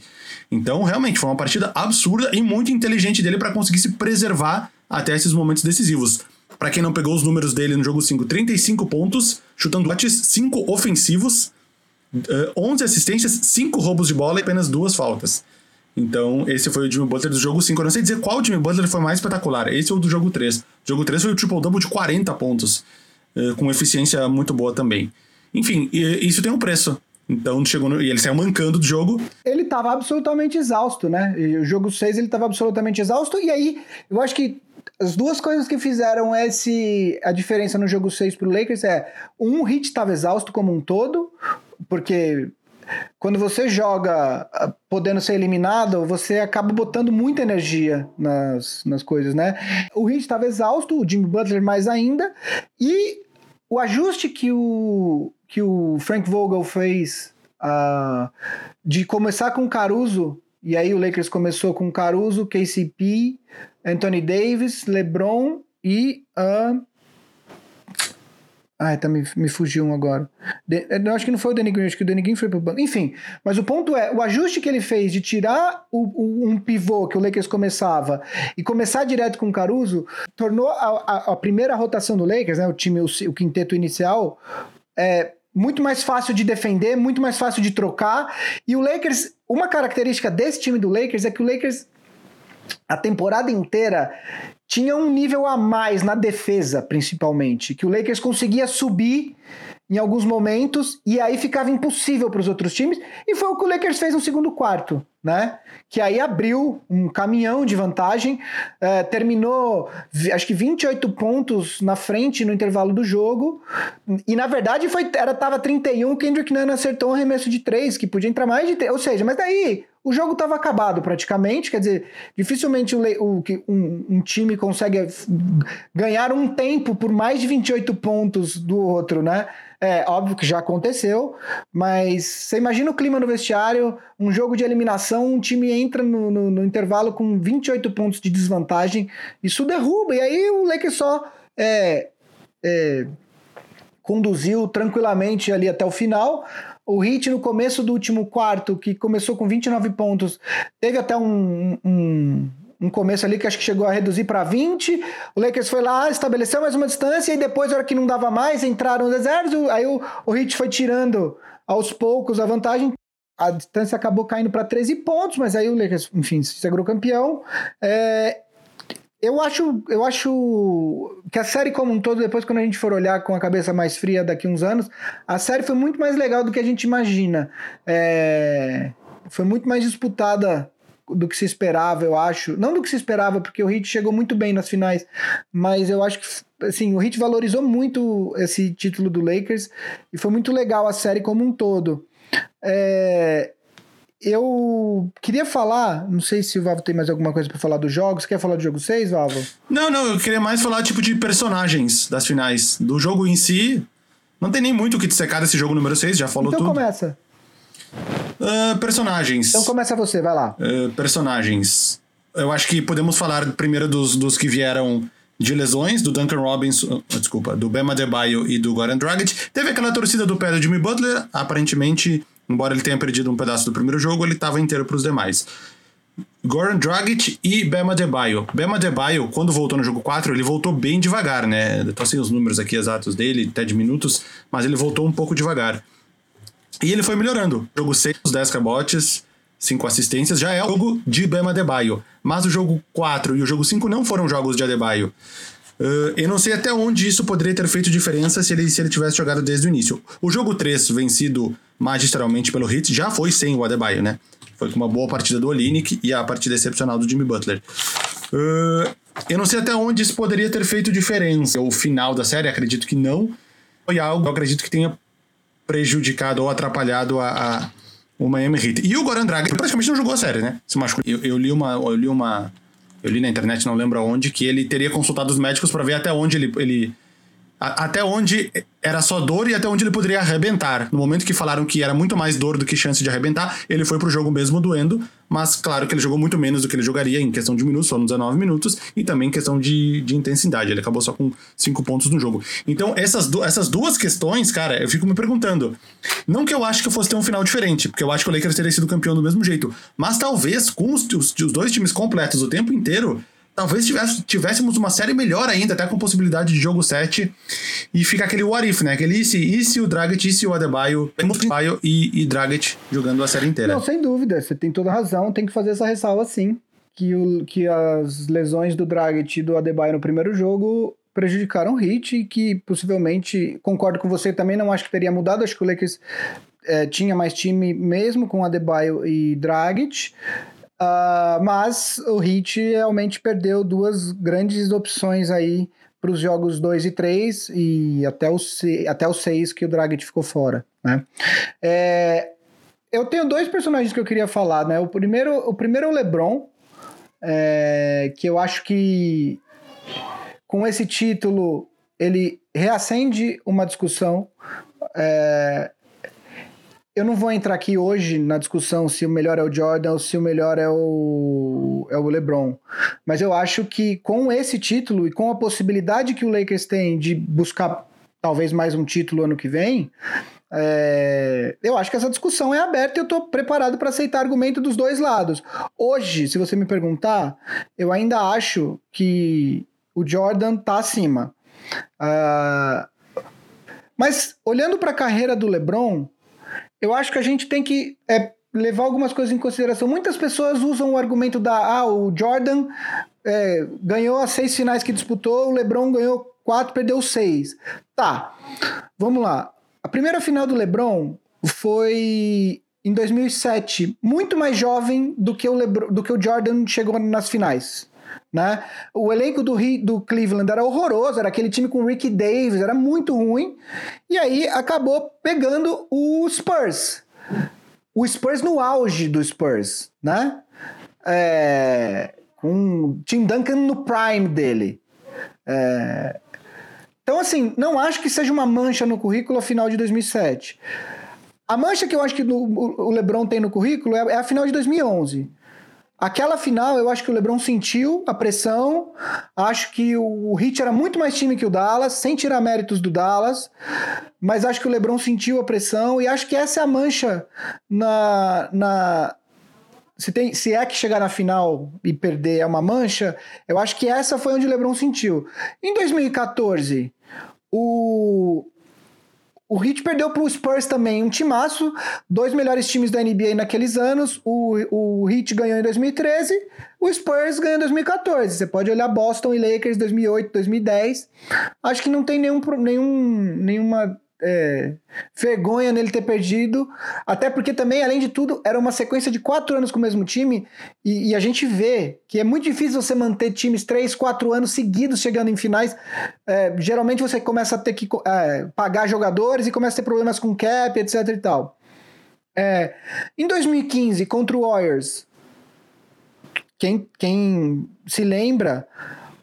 Então, realmente, foi uma partida absurda e muito inteligente dele para conseguir se preservar até esses momentos decisivos. Para quem não pegou os números dele no jogo 5, 35 pontos, chutando lotes 5 ofensivos, 11 eh, assistências, 5 roubos de bola e apenas duas faltas. Então, esse foi o Jimmy Butler do jogo 5. Eu não sei dizer qual Jimmy Butler foi mais espetacular. Esse ou do jogo 3. O jogo 3 foi o triple-double de 40 pontos, eh, com eficiência muito boa também. Enfim, isso tem um preço. Então chegou no, e ele saiu mancando do jogo. Ele estava absolutamente exausto, né? E o jogo 6 ele estava absolutamente exausto. E aí, eu acho que as duas coisas que fizeram esse a diferença no jogo 6 pro Lakers é um hit estava exausto como um todo, porque quando você joga ah, podendo ser eliminado, você acaba botando muita energia nas, nas coisas, né? O Heat estava exausto, o Jimmy Butler mais ainda, e o ajuste que o, que o Frank Vogel fez uh, de começar com Caruso, e aí o Lakers começou com Caruso, KCP, Anthony Davis, LeBron e uh, Ai, tá, me, me fugiu um agora. De, eu acho que não foi o Danny Green, acho que o Danny Green foi pro banco. Enfim, mas o ponto é, o ajuste que ele fez de tirar o, o, um pivô que o Lakers começava e começar direto com o Caruso, tornou a, a, a primeira rotação do Lakers, né, o time, o, o quinteto inicial, é, muito mais fácil de defender, muito mais fácil de trocar. E o Lakers, uma característica desse time do Lakers é que o Lakers a temporada inteira tinha um nível a mais na defesa, principalmente, que o Lakers conseguia subir em alguns momentos e aí ficava impossível para os outros times, e foi o que o Lakers fez no segundo quarto, né? Que aí abriu um caminhão de vantagem, é, terminou acho que 28 pontos na frente no intervalo do jogo, e na verdade foi era tava 31, o Kendrick Nunn acertou um arremesso de 3, que podia entrar mais de 3, ou seja, mas daí o jogo estava acabado praticamente, quer dizer, dificilmente um, um, time consegue ganhar um tempo por mais de 28 pontos do outro, né? É óbvio que já aconteceu, mas você imagina o clima no vestiário, um jogo de eliminação, um time entra no, no, no intervalo com 28 pontos de desvantagem, isso derruba, e aí o Lakers só é, é, conduziu tranquilamente ali até o final. O Heat, no começo do último quarto, que começou com 29 pontos, teve até um, um, um começo ali que acho que chegou a reduzir para 20. O Lakers foi lá, estabeleceu mais uma distância, e depois, na hora que não dava mais, entraram os exércitos. Aí o, o Heat foi tirando aos poucos a vantagem. A distância acabou caindo para 13 pontos, mas aí o Lakers, enfim, se sagrou campeão. É, eu acho, eu acho que a série como um todo, depois quando a gente for olhar com a cabeça mais fria daqui uns anos, a série foi muito mais legal do que a gente imagina. É, foi muito mais disputada do que se esperava, eu acho. Não do que se esperava, porque o Heat chegou muito bem nas finais, mas eu acho que assim, o Heat valorizou muito esse título do Lakers e foi muito legal a série como um todo. É, eu queria falar, não sei se o Vavo tem mais alguma coisa para falar dos jogos. Quer falar do jogo 6, Vavo? Não, não, eu queria mais falar tipo de personagens das finais. Do jogo em si, Não tem nem muito o que dissecar desse jogo número 6, já falou então tudo. começa. Uh, personagens. Então começa você, vai lá. Uh, personagens. Eu acho que podemos falar primeiro dos, dos que vieram de lesões, do Duncan Robinson, uh, desculpa, do Bema Debaio e do Goran Dragic. Teve aquela torcida do pé do Jimmy Butler, aparentemente, embora ele tenha perdido um pedaço do primeiro jogo, ele estava inteiro para os demais. Goran Dragic e Bema Debaio. Bema Debaio, quando voltou no jogo 4, ele voltou bem devagar, né? Tô sem os números aqui exatos dele, até de minutos, mas ele voltou um pouco devagar. E ele foi melhorando. Jogo 6, 10 rebotes, 5 assistências, já é o jogo de Bema Debaio. Mas o jogo 4 e o jogo 5 não foram jogos de Adebayo. Uh, eu não sei até onde isso poderia ter feito diferença se ele, se ele tivesse jogado desde o início. O jogo 3, vencido magistralmente pelo Hit, já foi sem o Adebayo, né? Foi com uma boa partida do Olinick e a partida excepcional do Jimmy Butler. Uh, eu não sei até onde isso poderia ter feito diferença. O final da série, acredito que não. Foi algo que eu acredito que tenha prejudicado ou atrapalhado a, a o Miami Heat. E o Goran Dragic praticamente não jogou a série, né? Se. Eu, eu li uma... Eu li uma eu li na internet, não lembro aonde, que ele teria consultado os médicos para ver até onde ele, ele até onde era só dor e até onde ele poderia arrebentar. No momento que falaram que era muito mais dor do que chance de arrebentar, ele foi pro jogo mesmo doendo, mas claro que ele jogou muito menos do que ele jogaria em questão de minutos, nos 19 minutos, e também em questão de, de intensidade. Ele acabou só com 5 pontos no jogo. Então, essas, essas duas questões, cara, eu fico me perguntando. Não que eu acho que fosse ter um final diferente, porque eu acho que o Lakers teria sido campeão do mesmo jeito, mas talvez com os, os, os dois times completos o tempo inteiro talvez tivéssemos uma série melhor ainda, até com possibilidade de jogo 7. E fica aquele what if, né? Aquele e se, e se o Dragic, e se o Adebayo, Adebayo e, e Dragic jogando a série inteira. Não, sem dúvida, você tem toda razão, tem que fazer essa ressalva sim. Que, o, que as lesões do Dragic e do Adebayo no primeiro jogo prejudicaram o Hit e que possivelmente, concordo com você, também não acho que teria mudado, acho que o Lakers é, tinha mais time mesmo com Adebayo e Dragic. Uh, mas o Heat realmente perdeu duas grandes opções aí para os jogos 2 e 3 e até o, até o 6 que o Dragic ficou fora. Né? É, eu tenho dois personagens que eu queria falar. Né? O, primeiro, o primeiro é o LeBron, é, que eu acho que com esse título ele reacende uma discussão. É, eu não vou entrar aqui hoje na discussão se o melhor é o Jordan ou se o melhor é o, é o LeBron. Mas eu acho que com esse título e com a possibilidade que o Lakers tem de buscar talvez mais um título ano que vem, é, eu acho que essa discussão é aberta e eu estou preparado para aceitar argumento dos dois lados. Hoje, se você me perguntar, eu ainda acho que o Jordan está acima. Uh, mas olhando para a carreira do LeBron, eu acho que a gente tem que é, levar algumas coisas em consideração. Muitas pessoas usam o argumento da ah, o Jordan é, ganhou as seis finais que disputou, o LeBron ganhou quatro, perdeu seis. Tá, vamos lá. A primeira final do LeBron foi em 2007, muito mais jovem do que o, Lebron, do que o Jordan chegou nas finais. Né? O elenco do, do Cleveland era horroroso, era aquele time com Ricky Davis, era muito ruim. E aí acabou pegando o Spurs. O Spurs no auge do Spurs, né? É, com Tim Duncan no prime dele. É, então, assim, não acho que seja uma mancha no currículo a final de 2007. A mancha que eu acho que o LeBron tem no currículo é, é a final de 2011. Aquela final, eu acho que o LeBron sentiu a pressão. Acho que o Heat era muito mais time que o Dallas, sem tirar méritos do Dallas. Mas acho que o LeBron sentiu a pressão e acho que essa é a mancha na, na se, tem, se é que chegar na final e perder é uma mancha, eu acho que essa foi onde o LeBron sentiu. Em 2014, o o Heat perdeu para o Spurs também, um timaço, dois melhores times da NBA naqueles anos. O, o Heat ganhou em 2013, o Spurs ganhou em 2014. Você pode olhar Boston e Lakers 2008, 2010. Acho que não tem nenhum, nenhum, nenhuma é, vergonha nele ter perdido, até porque também, além de tudo, era uma sequência de quatro anos com o mesmo time, e, e a gente vê que é muito difícil você manter times três, quatro anos seguidos chegando em finais. É, geralmente você começa a ter que é, pagar jogadores e começa a ter problemas com cap, etc e tal. É, em 2015, contra o Warriors, quem, quem se lembra,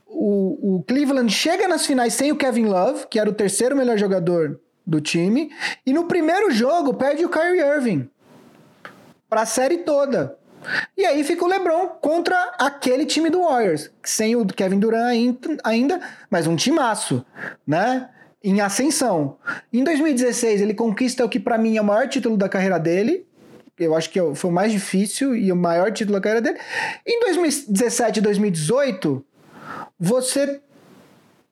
o, o Cleveland chega nas finais sem o Kevin Love, que era o terceiro melhor jogador do time. E no primeiro jogo perde o Kyrie Irving para a série toda. E aí fica o LeBron contra aquele time do Warriors, sem o Kevin Durant ainda, mas um timaço, né? Em ascensão. Em 2016 ele conquista o que para mim é o maior título da carreira dele. Eu acho que é foi o mais difícil e o maior título da carreira dele. Em 2017 e 2018, você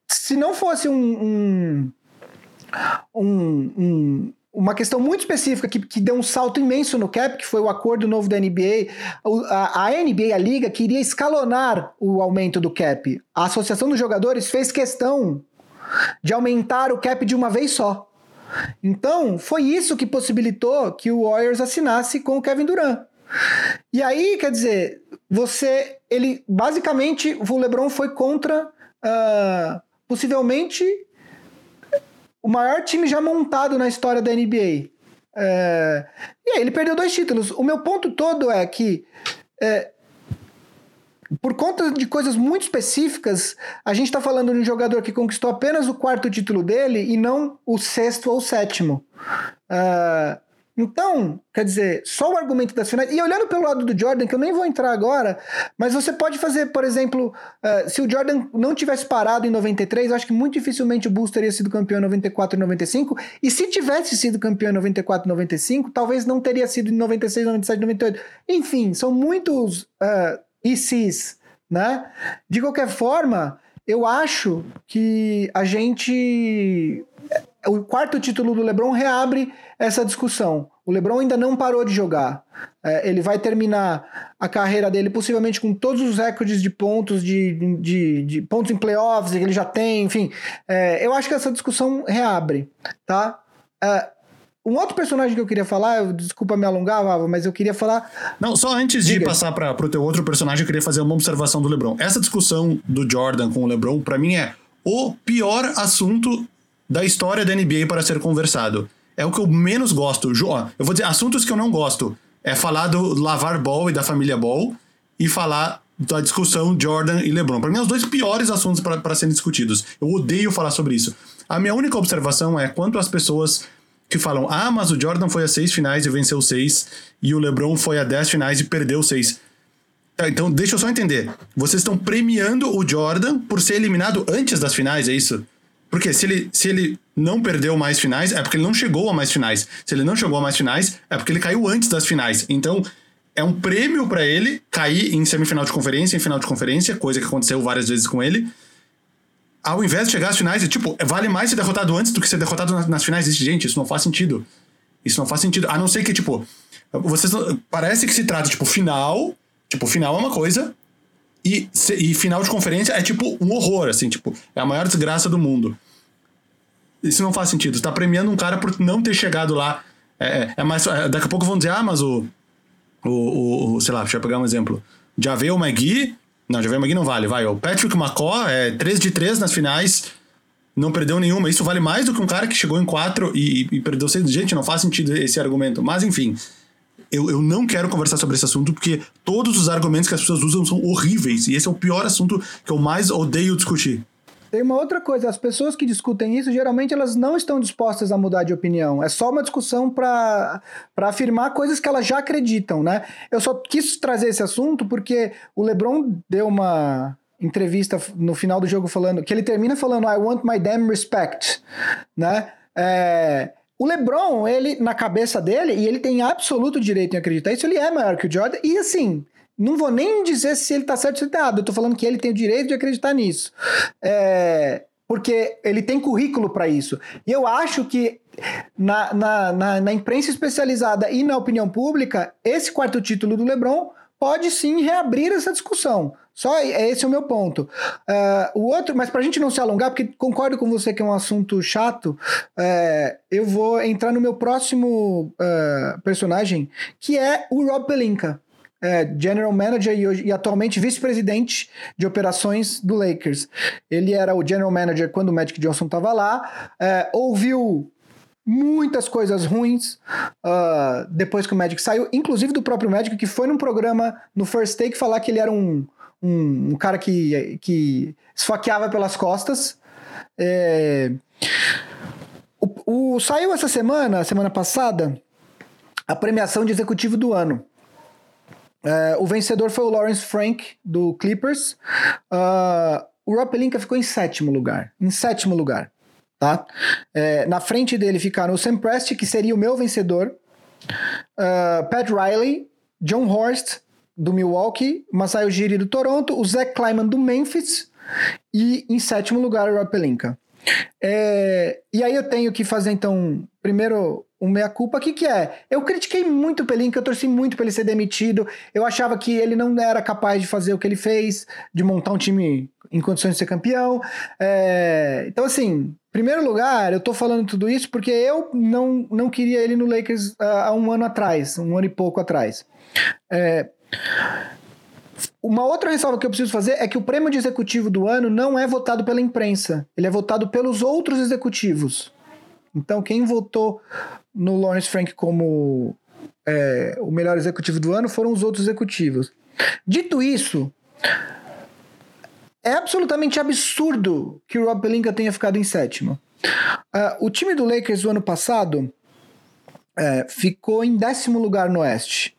se não fosse um, um, um, um uma questão muito específica que, que deu um salto imenso no cap, que foi o acordo novo da NBA. A, a NBA, a liga, queria escalonar o aumento do cap. A Associação dos Jogadores fez questão de aumentar o cap de uma vez só. Então, foi isso que possibilitou que o Warriors assinasse com o Kevin Durant. E aí, quer dizer, você, ele, basicamente, o LeBron foi contra, uh, possivelmente, o maior time já montado na história da NBA. É... E aí ele perdeu dois títulos. O meu ponto todo é que, é... por conta de coisas muito específicas, a gente está falando de um jogador que conquistou apenas o quarto título dele e não o sexto ou o sétimo. É... Então, quer dizer, só o argumento das finais. E olhando pelo lado do Jordan, que eu nem vou entrar agora, mas você pode fazer, por exemplo, uh, se o Jordan não tivesse parado em 93, eu acho que muito dificilmente o Bulls teria sido campeão em 94 e 95. E se tivesse sido campeão em 94 e 95, talvez não teria sido em 96, 97 98. Enfim, são muitos uh, ICs, né? De qualquer forma, eu acho que a gente o quarto título do LeBron reabre essa discussão. O LeBron ainda não parou de jogar. É, ele vai terminar a carreira dele possivelmente com todos os recordes de pontos, de, de, de pontos em playoffs que ele já tem, enfim. É, eu acho que essa discussão reabre, tá? É, um outro personagem que eu queria falar, desculpa me alongar, Vava, mas eu queria falar. Não, só antes Diga. de passar para o teu outro personagem, eu queria fazer uma observação do LeBron. Essa discussão do Jordan com o LeBron, para mim, é o pior assunto da história da NBA para ser conversado. É o que eu menos gosto. Eu vou dizer, assuntos que eu não gosto. É falar do Lavar Ball e da família Ball e falar da discussão Jordan e LeBron. Para mim, são os dois piores assuntos para serem discutidos. Eu odeio falar sobre isso. A minha única observação é quanto as pessoas que falam: ah, mas o Jordan foi a seis finais e venceu seis, e o LeBron foi a dez finais e perdeu seis. Tá, então, deixa eu só entender. Vocês estão premiando o Jordan por ser eliminado antes das finais, é isso? Porque se ele, se ele não perdeu mais finais, é porque ele não chegou a mais finais. Se ele não chegou a mais finais, é porque ele caiu antes das finais. Então, é um prêmio para ele cair em semifinal de conferência, em final de conferência, coisa que aconteceu várias vezes com ele. Ao invés de chegar às finais, é tipo, vale mais ser derrotado antes do que ser derrotado nas, nas finais. Gente, isso não faz sentido. Isso não faz sentido. A não ser que, tipo, vocês parece que se trata, tipo, final. Tipo, final é uma coisa, e, e final de conferência é tipo um horror, assim, tipo, é a maior desgraça do mundo. Isso não faz sentido. Tá premiando um cara por não ter chegado lá. É, é, é mais. É, daqui a pouco vão dizer, ah, mas o. O, o, sei lá, deixa eu pegar um exemplo. Javel o Magui. Não, Javel Magui não vale, vai. O Patrick McCaw é 3 de 3 nas finais, não perdeu nenhuma. Isso vale mais do que um cara que chegou em 4 e, e, e perdeu 6. Gente, não faz sentido esse argumento. Mas enfim eu, eu não quero conversar sobre esse assunto porque todos os argumentos que as pessoas usam são horríveis. E esse é o pior assunto que eu mais odeio discutir. Tem uma outra coisa, as pessoas que discutem isso, geralmente elas não estão dispostas a mudar de opinião. É só uma discussão para afirmar coisas que elas já acreditam, né? Eu só quis trazer esse assunto porque o LeBron deu uma entrevista no final do jogo falando que ele termina falando I want my damn respect, né? É, o LeBron, ele, na cabeça dele, e ele tem absoluto direito em acreditar isso, ele é maior que o Jordan. E assim, não vou nem dizer se ele tá certo ou se ele tá errado. Eu tô falando que ele tem o direito de acreditar nisso. É, porque ele tem currículo para isso. E eu acho que na, na, na, na, imprensa especializada e na opinião pública, esse quarto título do LeBron pode sim reabrir essa discussão. Só é esse é o meu ponto. Uh, o outro, mas para a gente não se alongar, porque concordo com você que é um assunto chato, uh, eu vou entrar no meu próximo uh, personagem, que é o Rob Pelinka. É, general Manager e, e atualmente vice-presidente de operações do Lakers. Ele era o General Manager quando o Magic Johnson estava lá, é, ouviu muitas coisas ruins uh, depois que o Magic saiu, inclusive do próprio Magic, que foi num programa no First Take falar que ele era um, um, um cara que, que esfaqueava pelas costas. É... O, o, saiu essa semana, semana passada, a premiação de executivo do ano. É, o vencedor foi o Lawrence Frank, do Clippers. Uh, o Rob Pelinka ficou em sétimo lugar. Em sétimo lugar. Tá? É, na frente dele ficaram o Sam Presti, que seria o meu vencedor. Uh, Pat Riley, John Horst, do Milwaukee. Masai Ujiri, do Toronto. O Zach Kleiman, do Memphis. E em sétimo lugar, o Rob Pelinka. É, e aí eu tenho que fazer, então, primeiro um meia-culpa. O que, que é? Eu critiquei muito o Pelinka, eu torci muito para ele ser demitido. Eu achava que ele não era capaz de fazer o que ele fez, de montar um time em condições de ser campeão. É, então, assim, primeiro lugar, eu tô falando tudo isso porque eu não, não queria ele no Lakers há, há um ano atrás, um ano e pouco atrás. É, uma outra ressalva que eu preciso fazer é que o prêmio de executivo do ano não é votado pela imprensa, ele é votado pelos outros executivos. Então, quem votou no Lawrence Frank como é, o melhor executivo do ano foram os outros executivos. Dito isso, é absolutamente absurdo que o Rob Pelinka tenha ficado em sétimo. Uh, o time do Lakers do ano passado é, ficou em décimo lugar no Oeste,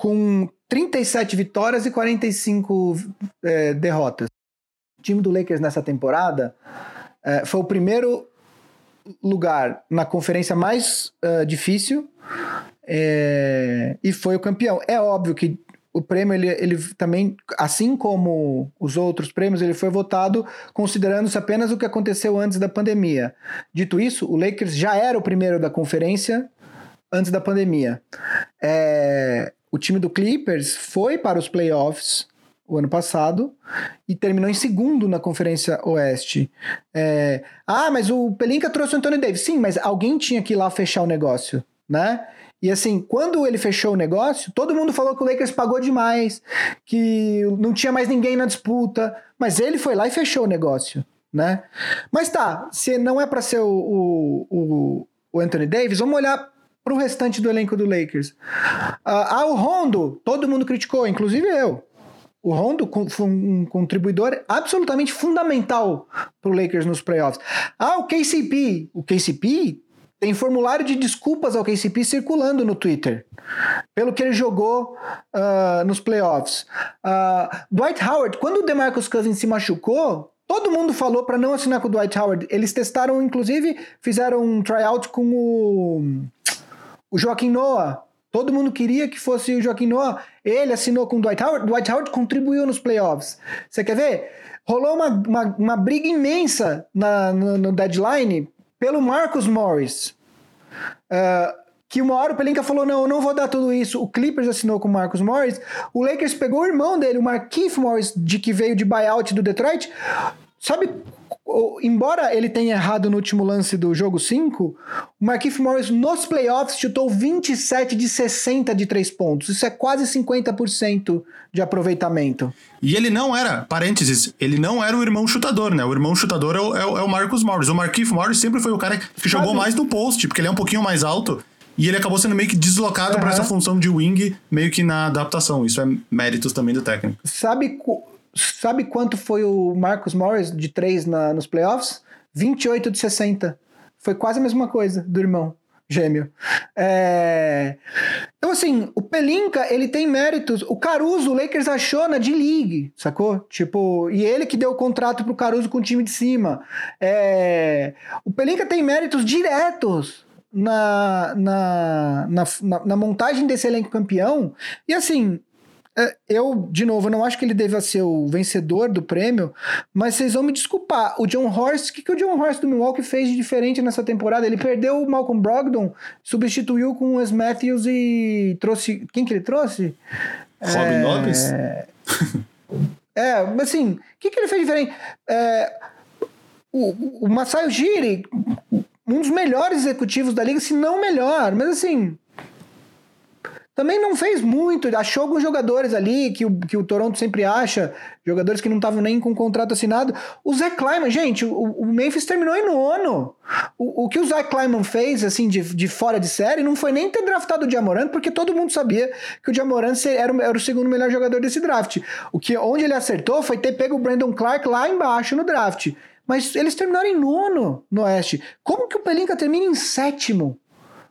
com 37 vitórias e 45 é, derrotas. O time do Lakers nessa temporada é, foi o primeiro lugar na conferência mais uh, difícil é, e foi o campeão. É óbvio que o prêmio ele, ele também, assim como os outros prêmios, ele foi votado considerando-se apenas o que aconteceu antes da pandemia. Dito isso, o Lakers já era o primeiro da conferência antes da pandemia. É, o time do Clippers foi para os playoffs o ano passado e terminou em segundo na Conferência Oeste. É, ah, mas o Pelinka trouxe o Anthony Davis. Sim, mas alguém tinha que ir lá fechar o negócio, né? E assim, quando ele fechou o negócio, todo mundo falou que o Lakers pagou demais, que não tinha mais ninguém na disputa, mas ele foi lá e fechou o negócio, né? Mas tá, se não é para ser o, o, o, Anthony Davis, vamos olhar para o restante do elenco do Lakers. Ah, ah, o Rondo, todo mundo criticou, inclusive eu. O Rondo foi um contribuidor absolutamente fundamental para o Lakers nos playoffs. Ah, o KCP. O KCP tem formulário de desculpas ao KCP circulando no Twitter, pelo que ele jogou uh, nos playoffs. Uh, Dwight Howard, quando o DeMarcus Cousins se machucou, todo mundo falou para não assinar com o Dwight Howard. Eles testaram, inclusive, fizeram um tryout com o, o Joaquim Noah. Todo mundo queria que fosse o Joaquim Noah. Ele assinou com o Dwight Howard. Dwight Howard contribuiu nos playoffs. Você quer ver? Rolou uma, uma, uma briga imensa na, no, no deadline pelo Marcus Morris. Uh, que uma hora o Pelinka falou: não, eu não vou dar tudo isso. O Clippers assinou com o Marcus Morris. O Lakers pegou o irmão dele, o Marquinhos Morris, de que veio de buyout do Detroit. Sabe, embora ele tenha errado no último lance do jogo 5, o Marquinhos Morris nos playoffs chutou 27 de 60 de 3 pontos. Isso é quase 50% de aproveitamento. E ele não era, parênteses, ele não era o irmão chutador, né? O irmão chutador é o, é o, é o Marcus Morris. O Marquinhos Morris sempre foi o cara que Sabe? jogou mais no post, porque ele é um pouquinho mais alto. E ele acabou sendo meio que deslocado uhum. para essa função de wing, meio que na adaptação. Isso é méritos também do técnico. Sabe, sabe quanto foi o Marcus Morris de 3 na, nos playoffs? 28 de 60. Foi quase a mesma coisa do irmão gêmeo. É... Então, assim, o Pelinka, ele tem méritos. O Caruso, o Lakers achou na D-League, sacou? Tipo, e ele que deu o contrato pro Caruso com o time de cima. É... O Pelinka tem méritos diretos na, na, na, na, montagem desse elenco campeão. E, assim, eu, de novo, não acho que ele deva ser o vencedor do prêmio, mas vocês vão me desculpar. O John Horst, o que, que o John Horst do Milwaukee fez de diferente nessa temporada? Ele perdeu o Malcolm Brogdon, substituiu com o Wes Matthews e trouxe. Quem que ele trouxe? Robin é... Lopes? é, mas assim, o que, que ele fez de diferente? É... O, o Masai Ujiri, um dos melhores executivos da liga, se não melhor, mas assim também não fez muito, achou alguns jogadores ali que o, que o Toronto sempre acha, jogadores que não estavam nem com contrato assinado. O Zé Kleiman, gente, o, o Memphis terminou em nono. O, o que o Zé Kleiman fez, assim, de, de fora de série, não foi nem ter draftado o Diamorant, porque todo mundo sabia que o Diamorant era, era o segundo melhor jogador desse draft. O que, onde ele acertou foi ter pego o Brandon Clark lá embaixo no draft. mas eles terminaram em nono no Oeste. Como que o Pelinka termina em sétimo?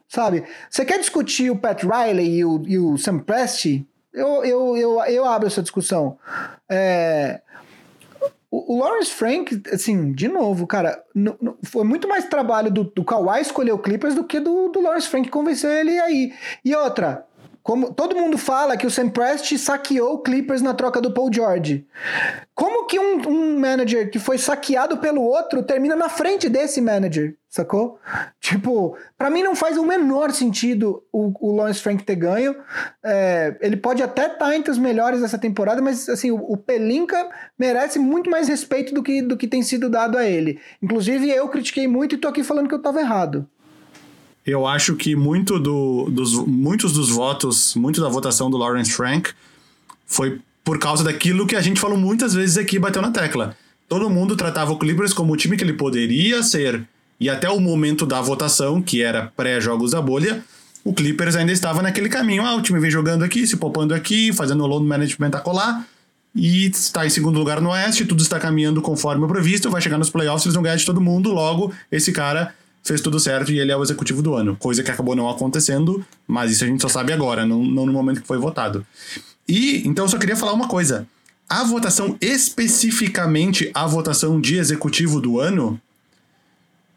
Sabe? Você quer discutir o Pat Riley e o, e o Sam Presti? Eu, eu, eu, eu abro essa discussão. É, o, Lawrence Frank, assim, de novo, cara, foi muito mais trabalho do, do Kawhi escolher o Clippers do que do, do Lawrence Frank convencer ele aí. E outra, como todo mundo fala que o Sam Prest saqueou o Clippers na troca do Paul George. Como que um, um manager que foi saqueado pelo outro termina na frente desse manager? Sacou? Tipo, para mim não faz o menor sentido o, o Lawrence Frank ter ganho. É, ele pode até estar tá entre os melhores dessa temporada, mas assim, o, o Pelinka merece muito mais respeito do que, do que tem sido dado a ele. Inclusive, eu critiquei muito e tô aqui falando que eu tava errado eu acho que muito do, dos, muitos dos votos, muito da votação do Lawrence Frank foi por causa daquilo que a gente falou muitas vezes aqui bateu na tecla. Todo mundo tratava o Clippers como o time que ele poderia ser. E até o momento da votação, que era pré-jogos da bolha, o Clippers ainda estava naquele caminho. Ah, o time vem jogando aqui, se poupando aqui, fazendo o load management a colar, e está em segundo lugar no Oeste, tudo está caminhando conforme o previsto, vai chegar nos playoffs, eles vão ganhar de todo mundo, logo esse cara fez tudo certo e ele é o executivo do ano. Coisa que acabou não acontecendo, mas isso a gente só sabe agora, não, não no momento que foi votado. E então eu só queria falar uma coisa. A votação, especificamente a votação de executivo do ano,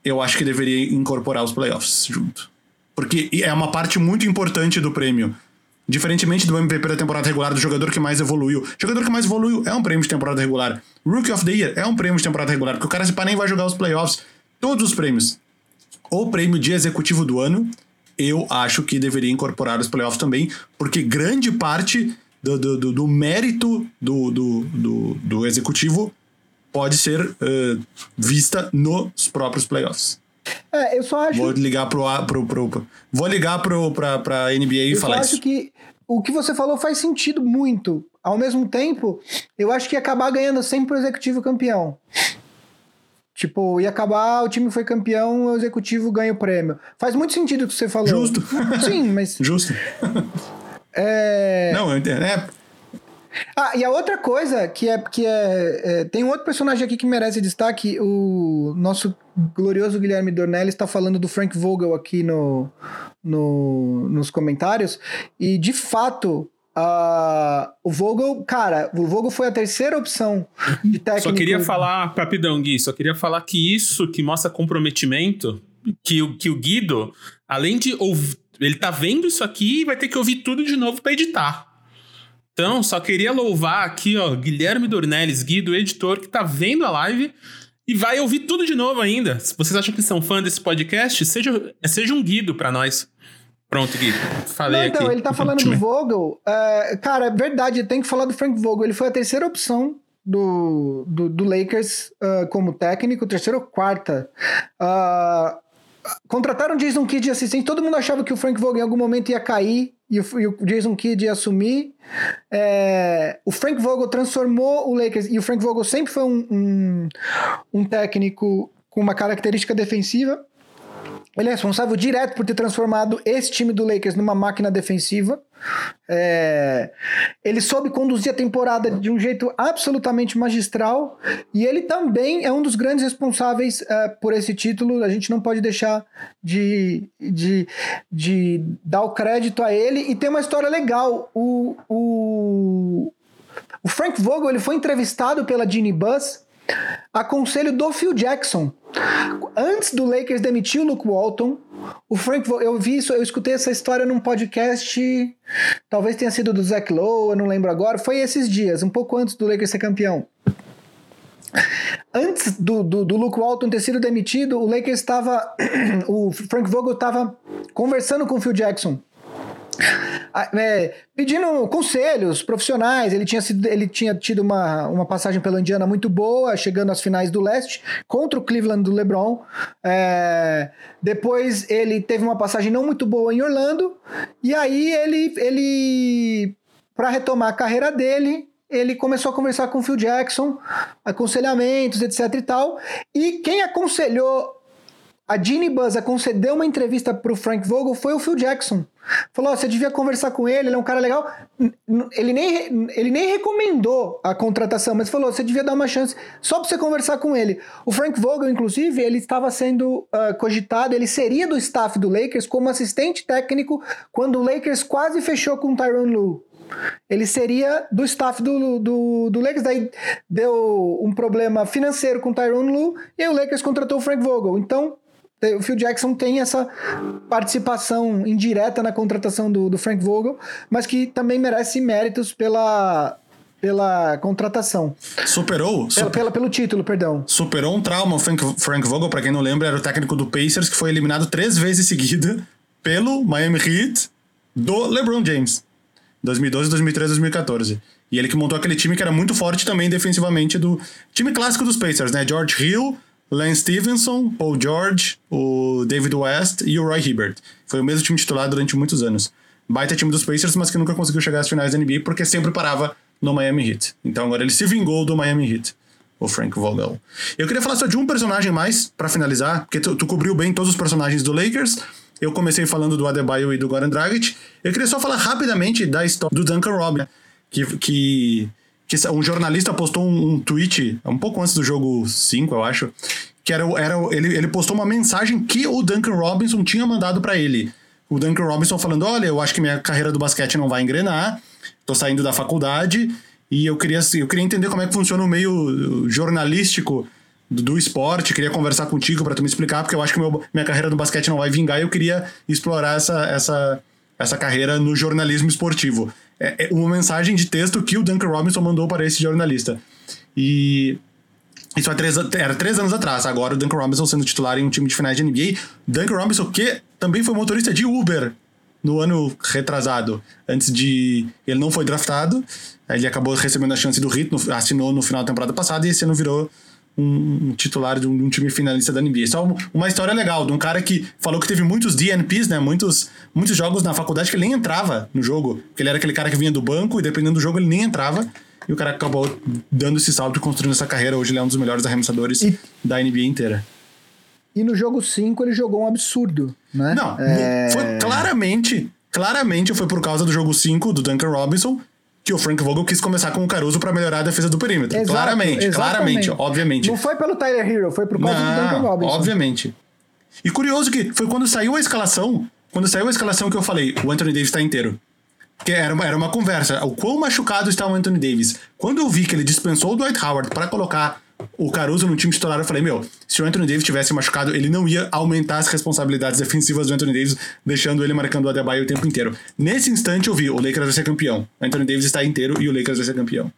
eu acho que deveria incorporar os playoffs junto. Porque é uma parte muito importante do prêmio. Diferentemente do MVP da temporada regular, do jogador que mais evoluiu. O jogador que mais evoluiu é um prêmio de temporada regular. Rookie of the Year é um prêmio de temporada regular, porque o cara se pá nem vai jogar os playoffs. Todos os prêmios o prêmio de executivo do ano, eu acho que deveria incorporar os playoffs também, porque grande parte do, do, do, do mérito do, do, do, executivo pode ser uh, vista nos próprios playoffs. É, eu só acho. Vou ligar pro, pro, pro, pro vou ligar pro, pra, pra NBA e eu falar isso. Eu acho que o que você falou faz sentido muito. Ao mesmo tempo, eu acho que ia acabar ganhando sempre o executivo campeão. Tipo, ia acabar, o time foi campeão, o executivo ganha o prêmio. Faz muito sentido o que você falou. Justo. Sim, mas. Justo. É... Não, eu entendo. É. Ah, e a outra coisa que é que é, é, tem um outro personagem aqui que merece destaque, o nosso glorioso Guilherme Dornelli está falando do Frank Vogel aqui no, no nos comentários e de fato Uh, o Vogel, cara, o Vogel foi a terceira opção de técnico. Só queria falar, rapidão, Gui, só queria falar que isso que mostra comprometimento, que, o, que o Guido, além de ouvir, ele tá vendo isso aqui e vai ter que ouvir tudo de novo para editar. Então, só queria louvar aqui, ó, Guilherme Dornelles, Guido, editor, que tá vendo a live e vai ouvir tudo de novo ainda. Se vocês acham que são fã desse podcast, seja, seja um Guido para nós. Pronto, Gui. Falei Não, então, aqui. ele tá falando do Vogel. Uh, cara, é verdade, tem que falar do Frank Vogel. Ele foi a terceira opção do, do, do Lakers uh, como técnico, terceira ou quarta. Uh, contrataram Jason Kidd de assistente. Todo mundo achava que o Frank Vogel em algum momento ia cair e o, e o Jason Kidd ia assumir. É, o Frank Vogel transformou o Lakers. E o Frank Vogel sempre foi um, um, um técnico com uma característica defensiva. Ele é responsável direto por ter transformado esse time do Lakers numa máquina defensiva. É... Ele soube conduzir a temporada de um jeito absolutamente magistral e ele também é um dos grandes responsáveis é, por esse título. A gente não pode deixar de, de, de dar o crédito a ele. E tem uma história legal. O, o, o Frank Vogel ele foi entrevistado pela Ginny Bus a conselho do Phil Jackson. Antes do Lakers demitir o Luke Walton, o Frank, eu vi isso, eu escutei essa história num podcast, talvez tenha sido do Zach Lowe, eu não lembro agora. Foi esses dias, um pouco antes do Lakers ser campeão. Antes do, do, do Luke Walton ter sido demitido, o Lakers estava. o Frank Vogel estava conversando com o Phil Jackson é, pedindo conselhos profissionais. Ele tinha, sido, ele tinha tido uma, uma passagem pela Indiana muito boa, chegando às finais do leste, contra o Cleveland do LeBron. É, depois ele teve uma passagem não muito boa em Orlando, e aí ele, ele para retomar a carreira dele, ele começou a conversar com o Phil Jackson, aconselhamentos, etc e tal. E quem aconselhou a Ginny Buzz a uma entrevista pro Frank Vogel foi o Phil Jackson. Falou: oh, você devia conversar com ele, ele é um cara legal. Ele nem, ele nem recomendou a contratação, mas falou: você devia dar uma chance só pra você conversar com ele. O Frank Vogel, inclusive, ele estava sendo uh, cogitado, ele seria do staff do Lakers como assistente técnico quando o Lakers quase fechou com o Tyron Lue. Ele seria do staff do, do, do Lakers, daí deu um problema financeiro com o Tyron Lue e o Lakers contratou o Frank Vogel. Então, o Phil Jackson tem essa participação indireta na contratação do, do Frank Vogel, mas que também merece méritos pela, pela contratação. Superou? Pela, pela, pelo título, perdão. Superou um trauma. Frank, Frank Vogel, para quem não lembra, era o técnico do Pacers que foi eliminado três vezes seguida pelo Miami Heat do LeBron James. 2012, 2013, 2014. E ele que montou aquele time que era muito forte também defensivamente do time clássico dos Pacers, né? George Hill, Lance Stevenson, Paul George, o David West e o Roy Hibbert. Foi o mesmo time titular durante muitos anos. Baita time dos Pacers, mas que nunca conseguiu chegar às finais da NBA porque sempre parava no Miami Heat. Então agora ele se vingou do Miami Heat, o Frank Vogel. Eu queria falar só de um personagem mais para finalizar, porque tu, tu, cobriu bem todos os personagens do Lakers. Eu comecei falando do Adebayo e do Goran Dragic. Eu queria só falar rapidamente da história do Duncan Robinson, que, que que um jornalista postou um, um, tweet um pouco antes do jogo 5, eu acho, que era, era ele, ele postou uma mensagem que o Duncan Robinson tinha mandado para ele. O Duncan Robinson falando: "Olha, eu acho que minha carreira do basquete não vai engrenar. Tô saindo da faculdade e eu queria eu queria entender como é que funciona o meio jornalístico do, do esporte, queria conversar contigo para tu me explicar, porque eu acho que meu, minha carreira no basquete não vai vingar e eu queria explorar essa essa essa carreira no jornalismo esportivo é, é uma mensagem de texto que o Duncan Robinson mandou para esse jornalista. E isso três, era três anos atrás. Agora o Duncan Robinson sendo titular em um time de finais de NBA. Duncan Robinson, que também foi motorista de Uber no ano retrasado. Antes de. Ele não foi draftado. Ele acabou recebendo a chance do Heat, assinou no final da temporada passada e esse ano virou um, titular de um, time finalista da NBA. Só uma história legal de um cara que falou que teve muitos DNPs, né? Muitos, muitos jogos na faculdade que ele nem entrava no jogo. Porque ele era aquele cara que vinha do banco e dependendo do jogo ele nem entrava. E o cara acabou dando esse salto e construindo essa carreira. Hoje ele é um dos melhores arremessadores e, da NBA inteira. E no jogo 5 ele jogou um absurdo, né? Não, é... foi claramente, claramente foi por causa do jogo 5 do Duncan Robinson que o Frank Vogel quis começar com o Caruso para melhorar a defesa do perímetro. Exato, claramente, exatamente. claramente, obviamente. Não foi pelo Tyler Hero, foi por causa Não, do Duncan Robinson. Obviamente. E curioso que foi quando saiu a escalação, quando saiu a escalação que eu falei, o Anthony Davis está inteiro. Que era uma, era uma conversa, o quão machucado está o Anthony Davis. Quando eu vi que ele dispensou o Dwight Howard para colocar o Caruso no time titular, eu falei, meu, se o Anthony Davis tivesse machucado, ele não ia aumentar as responsabilidades defensivas do Anthony Davis, deixando ele marcando o Adebayo o tempo inteiro. Nesse instante eu vi, o Lakers vai ser campeão. O Anthony Davis está inteiro e o Lakers vai ser campeão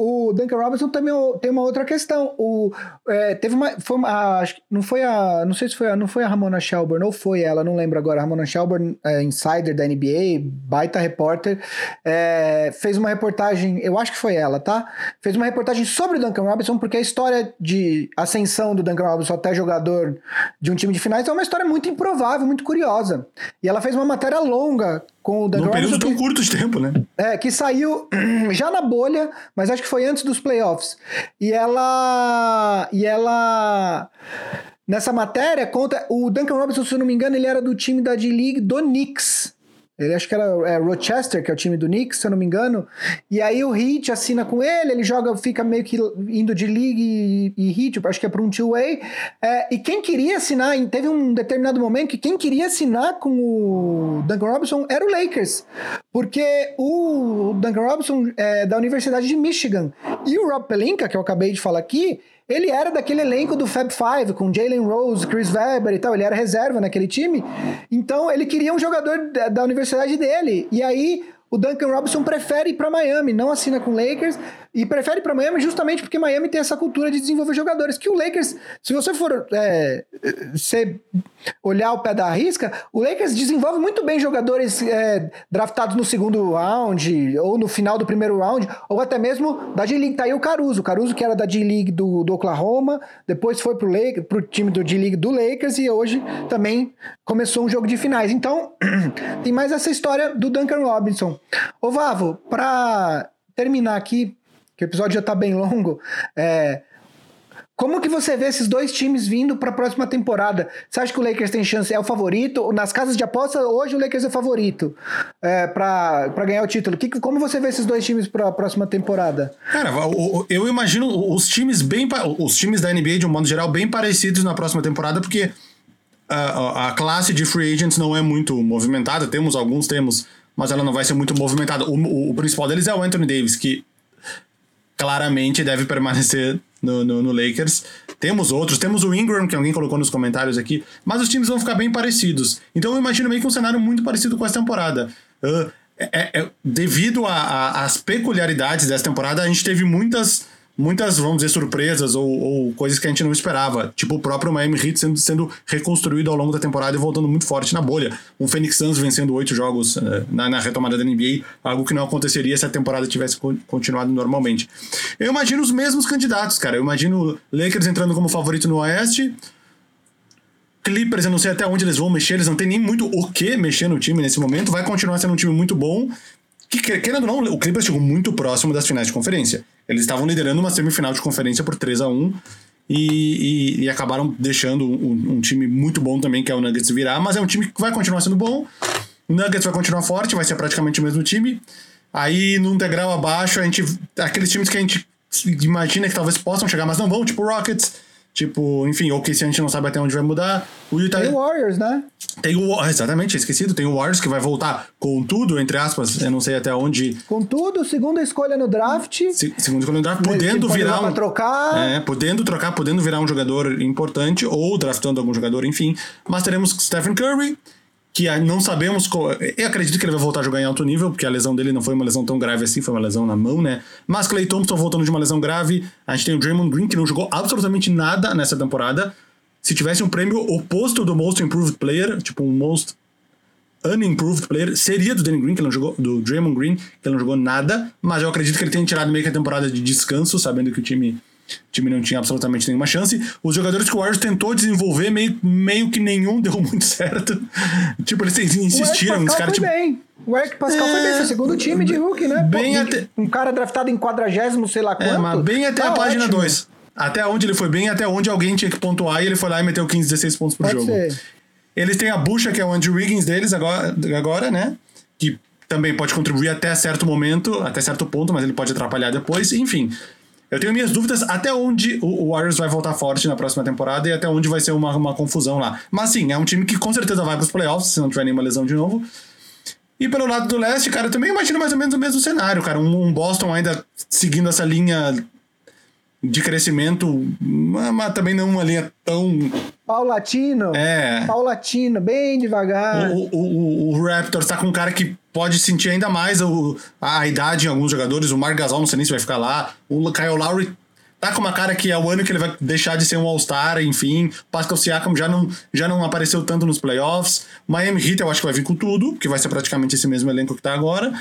o Duncan Robinson também tem uma outra questão. O, é, teve uma, foi uma, que não foi a, não sei se foi a, não foi a Ramona Shelburne ou foi ela, não lembro agora. A Ramona Shelburne, é, insider da NBA, baita repórter, é, fez uma reportagem, eu acho que foi ela, tá? Fez uma reportagem sobre o Duncan Robinson porque a história de ascensão do Duncan Robinson até jogador de um time de finais é uma história muito improvável, muito curiosa. E ela fez uma matéria longa com o Duncan Num período tão curto de tempo, né? É, que saiu já na bolha, mas acho que foi antes dos playoffs. E ela. E ela. Nessa matéria, conta. O Duncan Robinson, se eu não me engano, ele era do time da D-League do Knicks. Ele acho que era é, Rochester, que é o time do Knicks, se eu não me engano. E aí o Heat assina com ele, ele joga, fica meio que indo de league e, e Heat, acho que é para um two-way. É, e quem queria assinar, teve um determinado momento que quem queria assinar com o Duncan Robinson era o Lakers. Porque o Duncan Robinson é da Universidade de Michigan. E o Rob Pelinka, que eu acabei de falar aqui, ele era daquele elenco do Fab Five, com Jalen Rose, Chris Webber e tal. Ele era reserva naquele time. Então, ele queria um jogador da, da universidade dele. E aí, o Duncan Robinson prefere ir para Miami, não assina com Lakers. E prefere para Miami justamente porque Miami tem essa cultura de desenvolver jogadores. Que o Lakers, se você for é, se olhar o pé da risca, o Lakers desenvolve muito bem jogadores é, draftados no segundo round, ou no final do primeiro round, ou até mesmo da D-League. Tá aí o Caruso. O Caruso, que era da D-League do, do, Oklahoma, depois foi pro, Lakers, pro time do D-League do Lakers e hoje também começou um jogo de finais. Então, tem mais essa história do Duncan Robinson. Ô Vavo, para terminar aqui, que o episódio já tá bem longo. É, Como que você vê esses dois times vindo para a próxima temporada? Você acha que o Lakers tem chance? É o favorito? Nas casas de aposta, hoje o Lakers é favorito é, para ganhar o título. Que, como você vê esses dois times para a próxima temporada? Cara, eu imagino os times bem. Os times da NBA, de um modo geral, bem parecidos na próxima temporada, porque a, a classe de free agents não é muito movimentada. Temos alguns, temos, mas ela não vai ser muito movimentada. O, o, o principal deles é o Anthony Davis, que claramente deve permanecer no, no, no, Lakers. Temos outros, temos o Ingram, que alguém colocou nos comentários aqui, mas os times vão ficar bem parecidos. Então eu imagino meio que um cenário muito parecido com essa temporada. Uh, é, é, devido às peculiaridades dessa temporada, a gente teve muitas muitas, vamos dizer, surpresas ou, ou, coisas que a gente não esperava. Tipo o próprio Miami Heat sendo, sendo reconstruído ao longo da temporada e voltando muito forte na bolha. Um Phoenix Suns vencendo oito jogos uh, na, na, retomada da NBA, algo que não aconteceria se a temporada tivesse continuado normalmente. Eu imagino os mesmos candidatos, cara. Eu imagino Lakers entrando como favorito no Oeste. Clippers, eu não sei até onde eles vão mexer, eles não tem nem muito o que mexer no time nesse momento. Vai continuar sendo um time muito bom que, querendo ou não, o Clippers chegou muito próximo das finais de conferência. Eles estavam liderando uma semifinal de conferência por 3 a 1 e, e, e acabaram deixando um, um, time muito bom também, que é o Nuggets virar, mas é um time que vai continuar sendo bom. O Nuggets vai continuar forte, vai ser praticamente o mesmo time. Aí, num degrau abaixo, a gente. Aqueles times que a gente imagina que talvez possam chegar, mas não vão, tipo Rockets, Tipo, enfim, ou que se a gente não sabe até onde vai mudar. O Utah... Tem o Warriors, né? Tem o exatamente, esquecido. Tem o Warriors que vai voltar com tudo, entre aspas. Eu não sei até onde. Com tudo, segunda escolha no draft. Se, segunda escolha no draft, podendo virar um. trocar. É, podendo trocar, podendo virar um jogador importante ou draftando algum jogador, enfim. Mas teremos Stephen Curry, que não sabemos. Eu acredito que ele vai voltar a jogar em alto nível, porque a lesão dele não foi uma lesão tão grave assim, foi uma lesão na mão, né? Mas Clay Thompson voltando de uma lesão grave. A gente tem o Draymond Green, que não jogou absolutamente nada nessa temporada. Se tivesse um prêmio oposto do Most Improved Player, tipo um Most Unimproved Player, seria do Danny Green, que não jogou, do Draymond Green, que não jogou nada. Mas eu acredito que ele tenha tirado meio que a temporada de descanso, sabendo que o time o time não tinha absolutamente nenhuma chance. Os jogadores que o Warriors tentou desenvolver, meio, meio que nenhum deu muito certo. tipo, eles insistiram. Os caras, tipo, bem. O Eric Pascal é, foi bem, foi segundo time de rookie, né? Bem Pô, até... Um cara draftado em quadragésimo, sei lá quanto. É, mas bem até tá a página 2. Até onde ele foi bem, até onde alguém tinha que pontuar e ele foi lá e meteu 15, 16 pontos por Pode jogo. Ser. Eles têm a bucha, que é o Andrew Wiggins deles agora, agora, né? Que também pode contribuir até certo momento, até certo ponto, mas ele pode atrapalhar depois. Enfim, eu tenho minhas dúvidas até onde o Warriors vai voltar forte na próxima temporada e até onde vai ser uma, uma confusão lá. Mas sim, é um time que com certeza vai para os playoffs, se não tiver nenhuma lesão de novo. E pelo lado do leste, cara, eu também imagino mais ou menos o mesmo cenário, cara. Um, Boston ainda seguindo essa linha de crescimento, mas também não uma linha tão. Paulatino. É. Paulatino, bem devagar. O, o, o, o Raptors tá com um cara que pode sentir ainda mais o, a, a idade em alguns jogadores. O Marc Gasol, não sei nem se vai ficar lá. O Kyle Lowry tá com uma cara que é o ano que ele vai deixar de ser um All-Star, enfim. Pascal Siakam já não, já não apareceu tanto nos playoffs. Miami Heat eu acho que vai vir com tudo, que vai ser praticamente esse mesmo elenco que tá agora.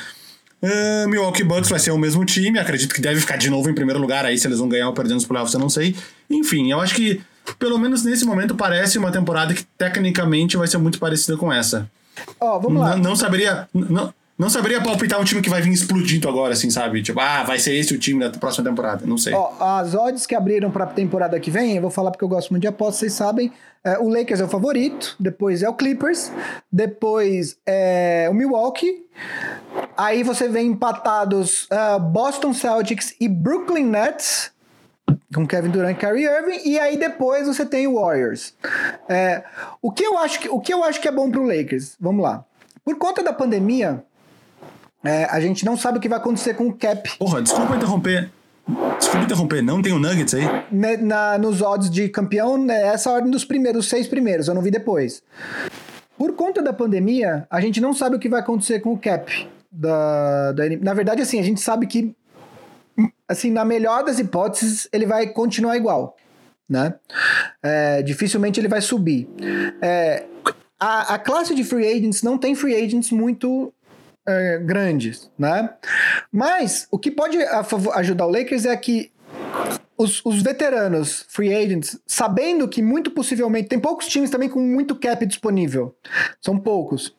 Uh, Milwaukee Bucks vai ser o mesmo time, acredito que deve ficar de novo em primeiro lugar aí, se eles vão ganhar ou perder nos playoffs, eu não sei. Enfim, eu acho que, pelo menos nesse momento, parece uma temporada que tecnicamente vai ser muito parecida com essa. Ó, oh, vamos lá. N não saberia. Não, não saberia palpitar um time que vai vir explodindo agora, assim, sabe? Tipo, ah, vai ser esse o time da próxima temporada. Não sei. Ó, as odds que abriram pra temporada que vem, eu vou falar porque eu gosto muito de apostas, vocês sabem. É, o Lakers é o favorito, depois é o Clippers, depois é o Milwaukee. Aí você vê empatados uh, Boston Celtics e Brooklyn Nets com Kevin Durant e Kyrie Irving, e aí depois você tem o Warriors. É, o, que eu acho que, o que eu acho que é bom pro Lakers? Vamos lá. Por conta da pandemia, é, a gente não sabe o que vai acontecer com o cap. Porra, desculpa interromper. Desculpa interromper, não tem o Nuggets aí? Na, na, nos odds de campeão, né, essa ordem dos primeiros, os seis primeiros, eu não vi depois. Por conta da pandemia, a gente não sabe o que vai acontecer com o cap. Da, da, na verdade, assim, a gente sabe que, assim, na melhor das hipóteses, ele vai continuar igual, né? É, dificilmente ele vai subir. É, a, a classe de free agents não tem free agents muito é, grandes, né? Mas o que pode ajudar o Lakers é que os, os, veteranos, free agents, sabendo que muito possivelmente tem poucos times também com muito cap disponível, são poucos.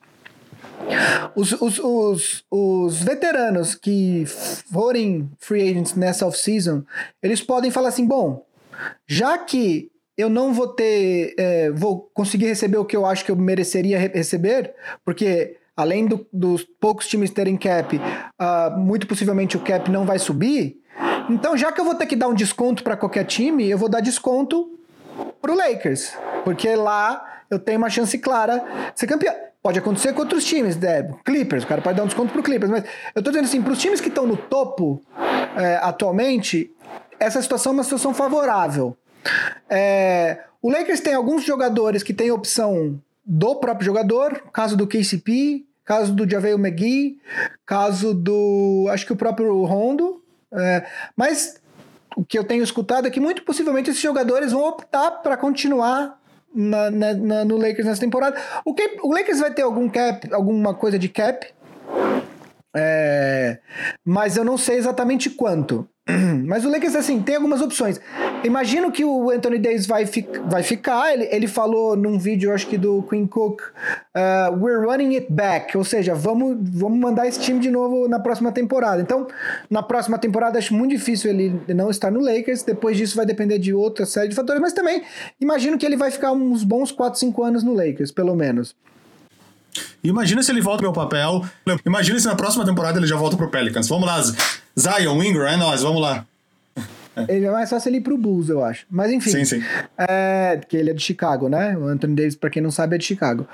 Os, os, os, os veteranos que forem free agents nessa off-season, eles podem falar assim: bom, já que eu não vou ter, é, vou conseguir receber o que eu acho que eu mereceria receber, porque além do, dos poucos times terem cap, uh, muito possivelmente o cap não vai subir. Então, já que eu vou ter que dar um desconto para qualquer time, eu vou dar desconto pro Lakers, porque lá eu tenho uma chance clara de ser campeão. Pode acontecer com outros times, né? Clippers, o cara pode dar um desconto pro Clippers, mas eu tô dizendo assim, pros times que estão no topo é, atualmente, essa situação é uma situação favorável. É, o Lakers tem alguns jogadores que têm opção do próprio jogador, caso do KCP, caso do Javel McGee, caso do. acho que o próprio Rondo. É, mas o que eu tenho escutado é que muito possivelmente esses jogadores vão optar para continuar na, na, na, no Lakers nessa temporada. O, cap, o Lakers vai ter algum cap, alguma coisa de cap, é, mas eu não sei exatamente quanto. Mas o Lakers, assim, tem algumas opções. Imagino que o Anthony Davis vai, fi vai ficar. Ele, ele falou num vídeo, acho que do Queen Cook, uh, we're running it back. Ou seja, vamos, vamos mandar esse time de novo na próxima temporada. Então, na próxima temporada, acho muito difícil ele não estar no Lakers. Depois disso, vai depender de outra série de fatores. Mas também, imagino que ele vai ficar uns bons 4, 5 anos no Lakers, pelo menos. Imagina se ele volta pro meu papel. Imagina se na próxima temporada ele já volta pro Pelicans. Vamos lá, Zion, Ingram, é nóis, vamos lá. Ele é mais fácil ele ir pro Bulls, eu acho. Mas enfim. Sim, sim. É, porque ele é de Chicago, né? O Anthony Davis, pra quem não sabe, é de Chicago.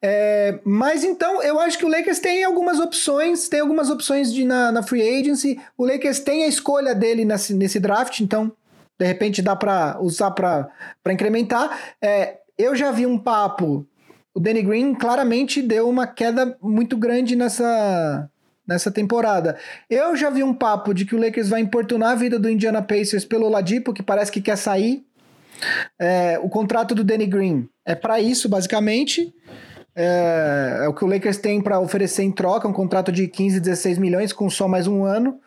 É, mas então, eu acho que o Lakers tem algumas opções, tem algumas opções de, na, na free agency. O Lakers tem a escolha dele nesse, nesse draft, então, de repente, dá pra usar pra, pra incrementar. É, eu já vi um papo. O Danny Green claramente deu uma queda muito grande nessa, nessa temporada. Eu já vi um papo de que o Lakers vai importunar a vida do Indiana Pacers pelo Ladipo, que parece que quer sair. É, o contrato do Danny Green é para isso, basicamente. É, é, o que o Lakers tem para oferecer em troca, um contrato de 15, 16 milhões com só mais um ano.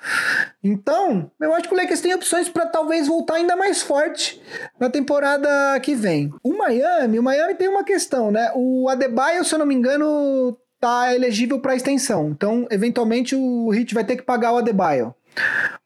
Então, eu acho que o Lakers tem opções para talvez voltar ainda mais forte na temporada que vem. O Miami, o Miami tem uma questão, né? O Adebayo, se eu não me engano, tá elegível para extensão. Então, eventualmente, o Heat vai ter que pagar o Adebayo.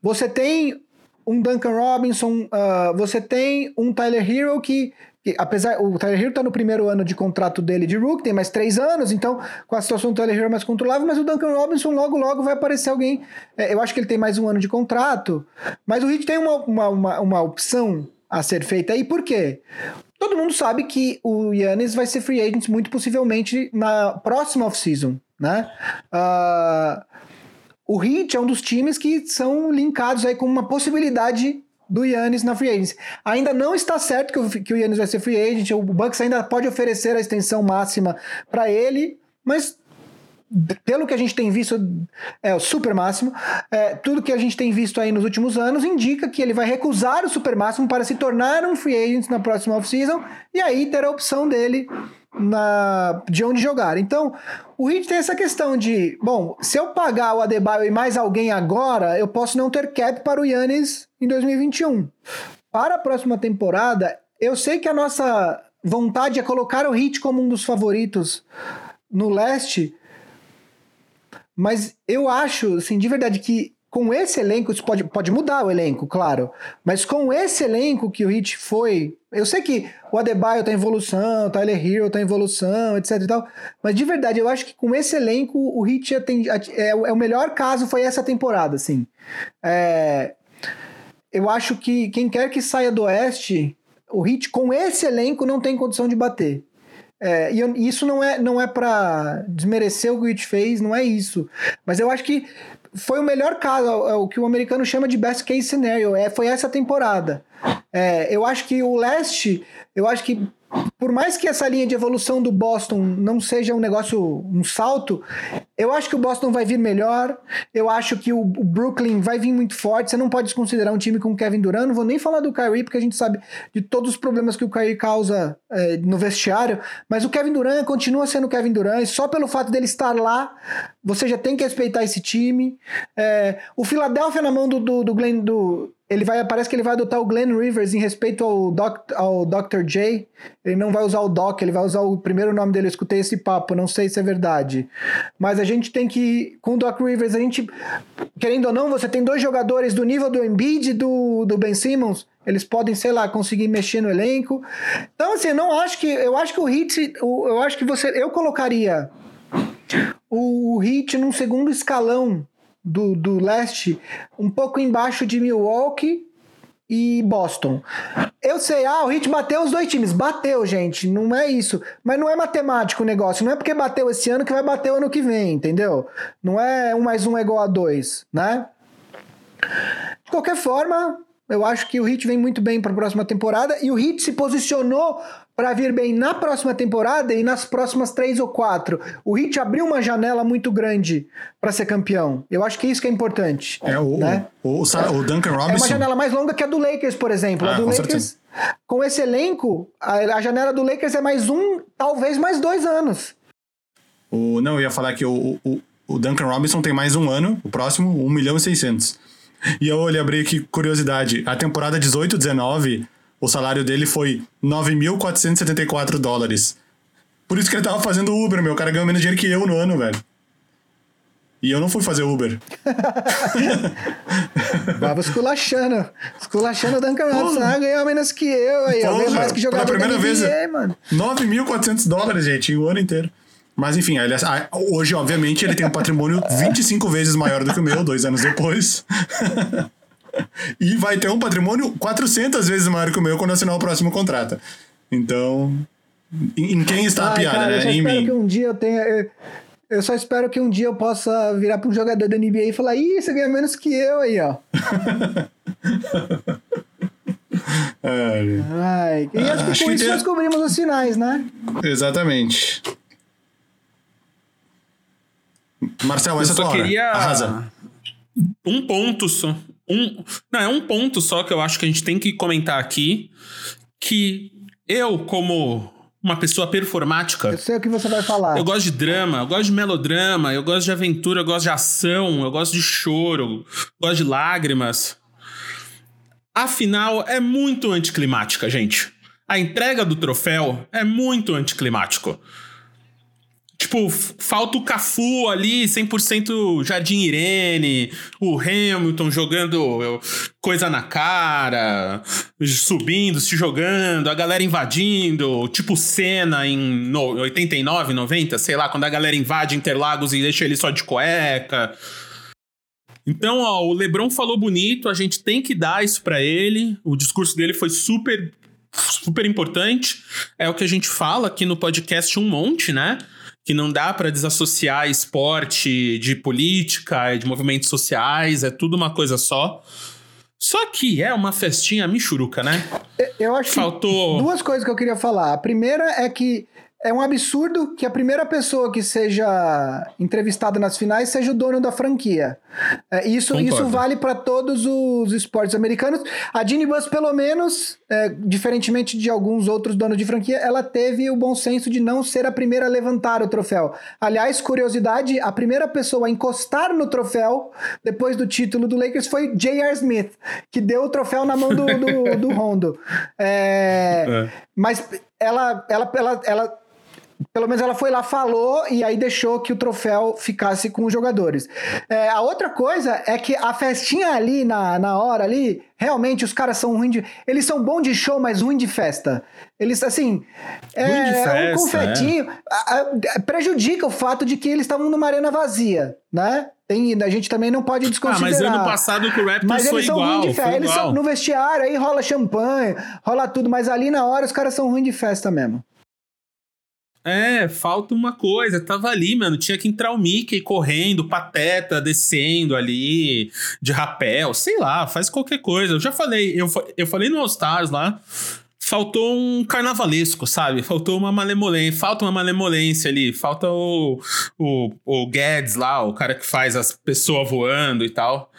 Você tem um Duncan Robinson, uh, você tem um Tyler Hero que, apesar o Tyler Hero tá no primeiro ano de contrato dele de Rook, tem mais três anos, então com a situação do Tyler Hero é mais controlável, mas o Duncan Robinson logo logo vai aparecer alguém. É, eu acho que ele tem mais um ano de contrato, mas o Heat tem uma, uma, uma, uma opção a ser feita aí, por quê? Todo mundo sabe que o Yannis vai ser free agent muito possivelmente na próxima off-season, né? Uh, o Heat é um dos times que são linkados aí com uma possibilidade do Yannis na free agency. Ainda não está certo que o, que o Yannis vai ser free agent, o Bucks ainda pode oferecer a extensão máxima para ele, mas pelo que a gente tem visto, é o super máximo, é, tudo que a gente tem visto aí nos últimos anos indica que ele vai recusar o super máximo para se tornar um free agent na próxima off-season e aí ter a opção dele na, de onde jogar. Então, o Heat tem essa questão de, bom, se eu pagar o Adebayo e mais alguém agora, eu posso não ter cap para o Yannis em 2021. Para a próxima temporada, eu sei que a nossa vontade é colocar o Heat como um dos favoritos no leste, mas eu acho, assim, de verdade, que com esse elenco, isso pode, pode mudar o elenco, claro. Mas com esse elenco que o Hit foi. Eu sei que o Adebayo tá em evolução, o Tyler Hero tá em evolução, etc e tal. Mas de verdade, eu acho que com esse elenco, o Hit é, é, o melhor caso foi essa temporada, assim. É, eu acho que quem quer que saia do Oeste, o Hit com esse elenco não tem condição de bater. É, e, eu, isso não é, não é para desmerecer o que o It fez, não é isso. Mas eu acho que foi o melhor caso, é o que o americano chama de best case scenario. É, foi essa temporada. É, eu acho que o leste, eu acho que por mais que essa linha de evolução do Boston não seja um negócio, um salto, eu acho que o Boston vai vir melhor. Eu acho que o, Brooklyn vai vir muito forte. Você não pode desconsiderar um time com o Kevin Durant. Não vou nem falar do Kyrie, porque a gente sabe de todos os problemas que o Kyrie causa é, no vestiário. Mas o Kevin Durant continua sendo o Kevin Durant. E só pelo fato dele estar lá, você já tem que respeitar esse time. É, o Philadelphia na mão do, do, do Glenn, do, ele vai, parece que ele vai adotar o Glenn Rivers em respeito ao, doc, ao Dr. J. Ele não vai usar o Doc, ele vai usar o primeiro nome dele. Eu escutei esse papo, não sei se é verdade. Mas a gente tem que, com o Doc Rivers, a gente, querendo ou não, você tem dois jogadores do nível do Embiid e do, do Ben Simmons. Eles podem, sei lá, conseguir mexer no elenco. Então, assim, eu não acho que. Eu acho que o Hit. Eu acho que você. Eu colocaria o Hit num segundo escalão do, do leste, um pouco embaixo de Milwaukee e Boston. Eu sei, ah, o Heat bateu os dois times. Bateu, gente. Não é isso. Mas não é matemático o negócio. Não é porque bateu esse ano que vai bater o ano que vem, entendeu? Não é um mais um é igual a dois, né? De qualquer forma, eu acho que o Heat vem muito bem para a próxima temporada e o Heat se posicionou para vir bem na próxima temporada e nas próximas três ou quatro. O Heat abriu uma janela muito grande para ser campeão. Eu acho que isso que é importante. É o, né? o, o, o Duncan Robinson. É uma janela mais longa que a do Lakers, por exemplo. Ah, a do Lakers, certeza. com esse elenco, a, a, janela do Lakers é mais um, talvez mais dois anos. O, não, eu ia falar que o, o, o Duncan Robinson tem mais um ano, o próximo, 1 milhão e 600. E eu olhei, abri aqui curiosidade. A temporada 18-19 o salário dele foi 9.474 dólares. Por isso que ele tava fazendo Uber, meu. O cara ganhou menos dinheiro que eu no ano, velho. E eu não fui fazer Uber. Vava esculachando. Esculachando o Duncan Robinson. Ah, ganhou menos que eu aí. Porra, eu ganhei mais que jogador pela primeira NBA, vez, mano. 9.400 dólares, gente, o ano inteiro. Mas enfim, ele, hoje, obviamente, ele tem um patrimônio 25 vezes maior do que o meu, dois anos depois. e vai ter um patrimônio 400 vezes maior que o meu quando assinar o próximo contrato. Então, em, quem está Ai, a piada, cara, né? Eu só em espero mim. que um dia eu tenha. Eu, eu, só espero que um dia eu possa virar para um jogador da NBA e falar: Ih, você ganha menos que eu aí, ó. Ai, Ai, e acho que acho com que isso tem... nós cobrimos os sinais, né? Exatamente. Marcel, essa é a tua queria... hora. Arrasa. Um ponto só. Um, não, é um ponto só que eu acho que a gente tem que comentar aqui. Que eu, como uma pessoa performática. Eu sei o que você vai falar. Eu gosto de drama, eu gosto de melodrama, eu gosto de aventura, eu gosto de ação, eu gosto de choro, eu gosto de lágrimas. Afinal, é muito anticlimática, gente. A entrega do troféu é muito anticlimático. Tipo, falta o Cafu ali, 100% Jardim Irene, o Hamilton jogando coisa na cara, subindo, se jogando, a galera invadindo, tipo Senna em 89, 90, sei lá, quando a galera invade Interlagos e deixa ele só de cueca. Então, ó, o LeBron falou bonito, a gente tem que dar isso para ele. O discurso dele foi super super importante. É o que a gente fala aqui no podcast um monte, né? Que não dá para desassociar esporte de política e de movimentos sociais, é tudo uma coisa só. Só que é uma festinha michuruca, né? Eu acho Faltou... duas coisas que eu queria falar. A primeira é que é um absurdo que a primeira pessoa que seja entrevistada nas finais seja o dono da franquia. É, isso, isso vale para todos os esportes americanos. A Ginny Bus, pelo menos, é, diferentemente de alguns outros donos de franquia, ela teve o bom senso de não ser a primeira a levantar o troféu. Aliás, curiosidade, a primeira pessoa a encostar no troféu depois do título do Lakers foi J.R. Smith, que deu o troféu na mão do, do, do Rondo. É, é. Mas ela, ela, ela, ela pelo menos ela foi lá, falou e aí deixou que o troféu ficasse com os jogadores. É, a outra coisa é que a festinha ali na, na hora ali, realmente os caras são ruins de. Eles são bons de show, mas ruim de festa. Eles, assim. É, festa, um confetinho. É. A, a, prejudica o fato de que eles estavam numa arena vazia, né? Tem, a gente também não pode desconsiderar. Ah, mas ano passado com o Raptors mas eles são igual, ruins de festa. Eles são no vestiário, aí rola champanhe, rola tudo, mas ali na hora os caras são ruins de festa mesmo. É, falta uma coisa. Tava ali, mano. Tinha que entrar o Mickey correndo, pateta descendo ali, de rapel, sei lá, faz qualquer coisa. Eu já falei, eu, eu falei no All Stars lá. Faltou um carnavalesco, sabe? Faltou uma malemolência. Falta uma malemolência ali. Falta o, o, o Guedes lá, o cara que faz as pessoas voando e tal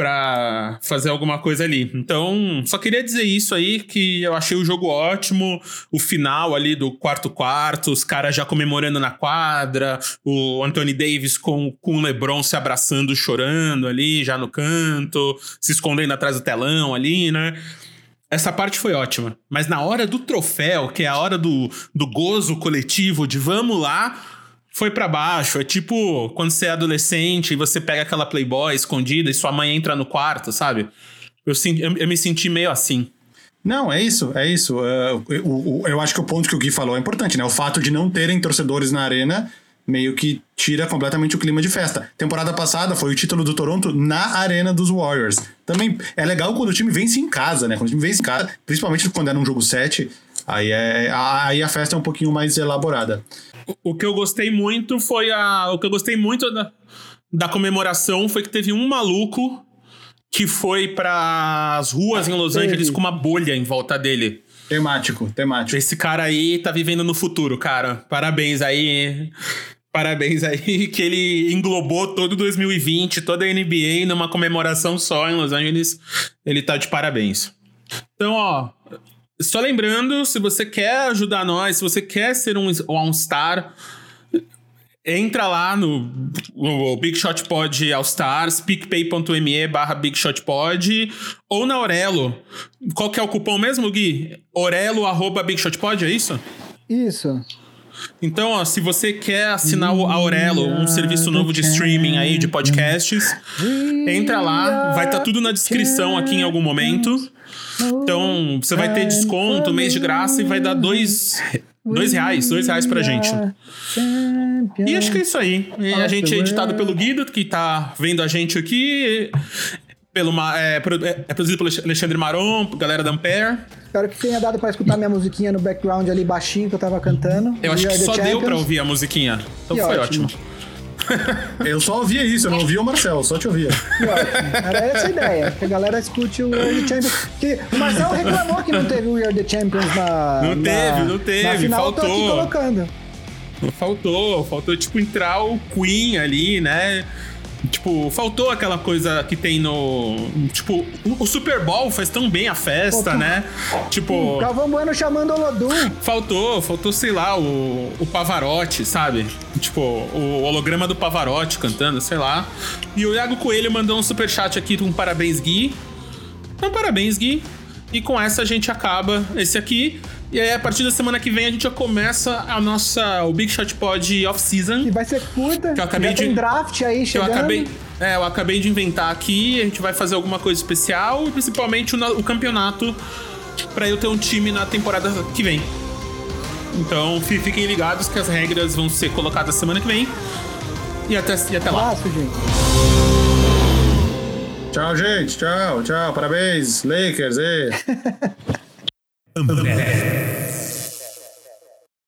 para fazer alguma coisa ali. Então, só queria dizer isso aí, que eu achei o jogo ótimo, o final ali do quarto quarto, os caras já comemorando na quadra, o Anthony Davis com, com o LeBron se abraçando, chorando ali, já no canto, se escondendo atrás do telão ali, né? Essa parte foi ótima. Mas na hora do troféu, que é a hora do, do gozo coletivo, de vamos lá, foi para baixo. É tipo quando você é adolescente e você pega aquela Playboy escondida e sua mãe entra no quarto, sabe? Eu, eu, eu me senti meio assim. Não, é isso, é isso. Eu, eu acho que o ponto que o Gui falou é importante, né? O fato de não terem torcedores na arena meio que tira completamente o clima de festa. Temporada passada foi o título do Toronto na arena dos Warriors. Também é legal quando o time vence em casa, né? Quando o time vence em casa, principalmente quando é num jogo 7, aí, é, aí a festa é um pouquinho mais elaborada. O, que eu gostei muito foi a. O que eu gostei muito da, da comemoração foi que teve um maluco que foi para as ruas em Los Angeles com uma bolha em volta dele. Temático, temático. Esse cara aí tá vivendo no futuro, cara. Parabéns aí. Parabéns aí, que ele englobou todo 2020, toda a NBA numa comemoração só em Los Angeles. Ele tá de parabéns. Então, ó, só lembrando, se você quer ajudar nós, se você quer ser um All-Star, entra lá no, no Big Shot Pod All Stars, picpay.me barra Big Shot Pod, ou na Aurelo. Qual que é o cupom mesmo, Gui? Orelo arroba Big Shot Pod, é isso? Isso. Então, ó, se você quer assinar o Aurelo, um serviço novo de streaming aí de podcasts, entra lá, vai estar tá tudo na descrição aqui em algum momento. Então, você vai ter desconto, mês de graça e vai dar dois, dois reais, dois reais pra gente. E acho que é isso aí. E a gente é editado pelo Guido, que tá vendo a gente aqui. Pelo, é, é produzido pelo Alexandre Maron, galera da Ampere. Espero que tenha dado pra escutar minha musiquinha no background ali baixinho que eu tava cantando. Eu acho que só Champions. deu pra ouvir a musiquinha. Então foi ótimo. ótimo. Eu só ouvia isso, eu não ouvia o Marcel, só te ouvia. Era essa a ideia, que a galera escute o We Are The Champions. Que o Marcel reclamou que não teve o We Are The Champions na. Não na, teve, não teve, na final, faltou. Eu tô aqui colocando. Faltou, faltou tipo entrar o Queen ali, né? Tipo, faltou aquela coisa que tem no. Tipo, o Super Bowl faz tão bem a festa, né? Tipo. O Calvão Bueno chamando o Lodum. Faltou, faltou, sei lá, o, o Pavarotti, sabe? Tipo, o holograma do Pavarotti cantando, sei lá. E o Iago Coelho mandou um super chat aqui com um parabéns, Gui. Então, parabéns, Gui. E com essa a gente acaba esse aqui. E aí, a partir da semana que vem, a gente já começa a nossa, o Big Shot Pod Off-Season. Que vai ser curta. Que eu acabei já de. Tem draft aí chegando. Eu acabei, é, eu acabei de inventar aqui. A gente vai fazer alguma coisa especial. E principalmente o, o campeonato. Pra eu ter um time na temporada que vem. Então, fiquem ligados que as regras vão ser colocadas semana que vem. E até, e até lá. Abraço, gente. Tchau, gente. Tchau, tchau. Parabéns, Lakers. E...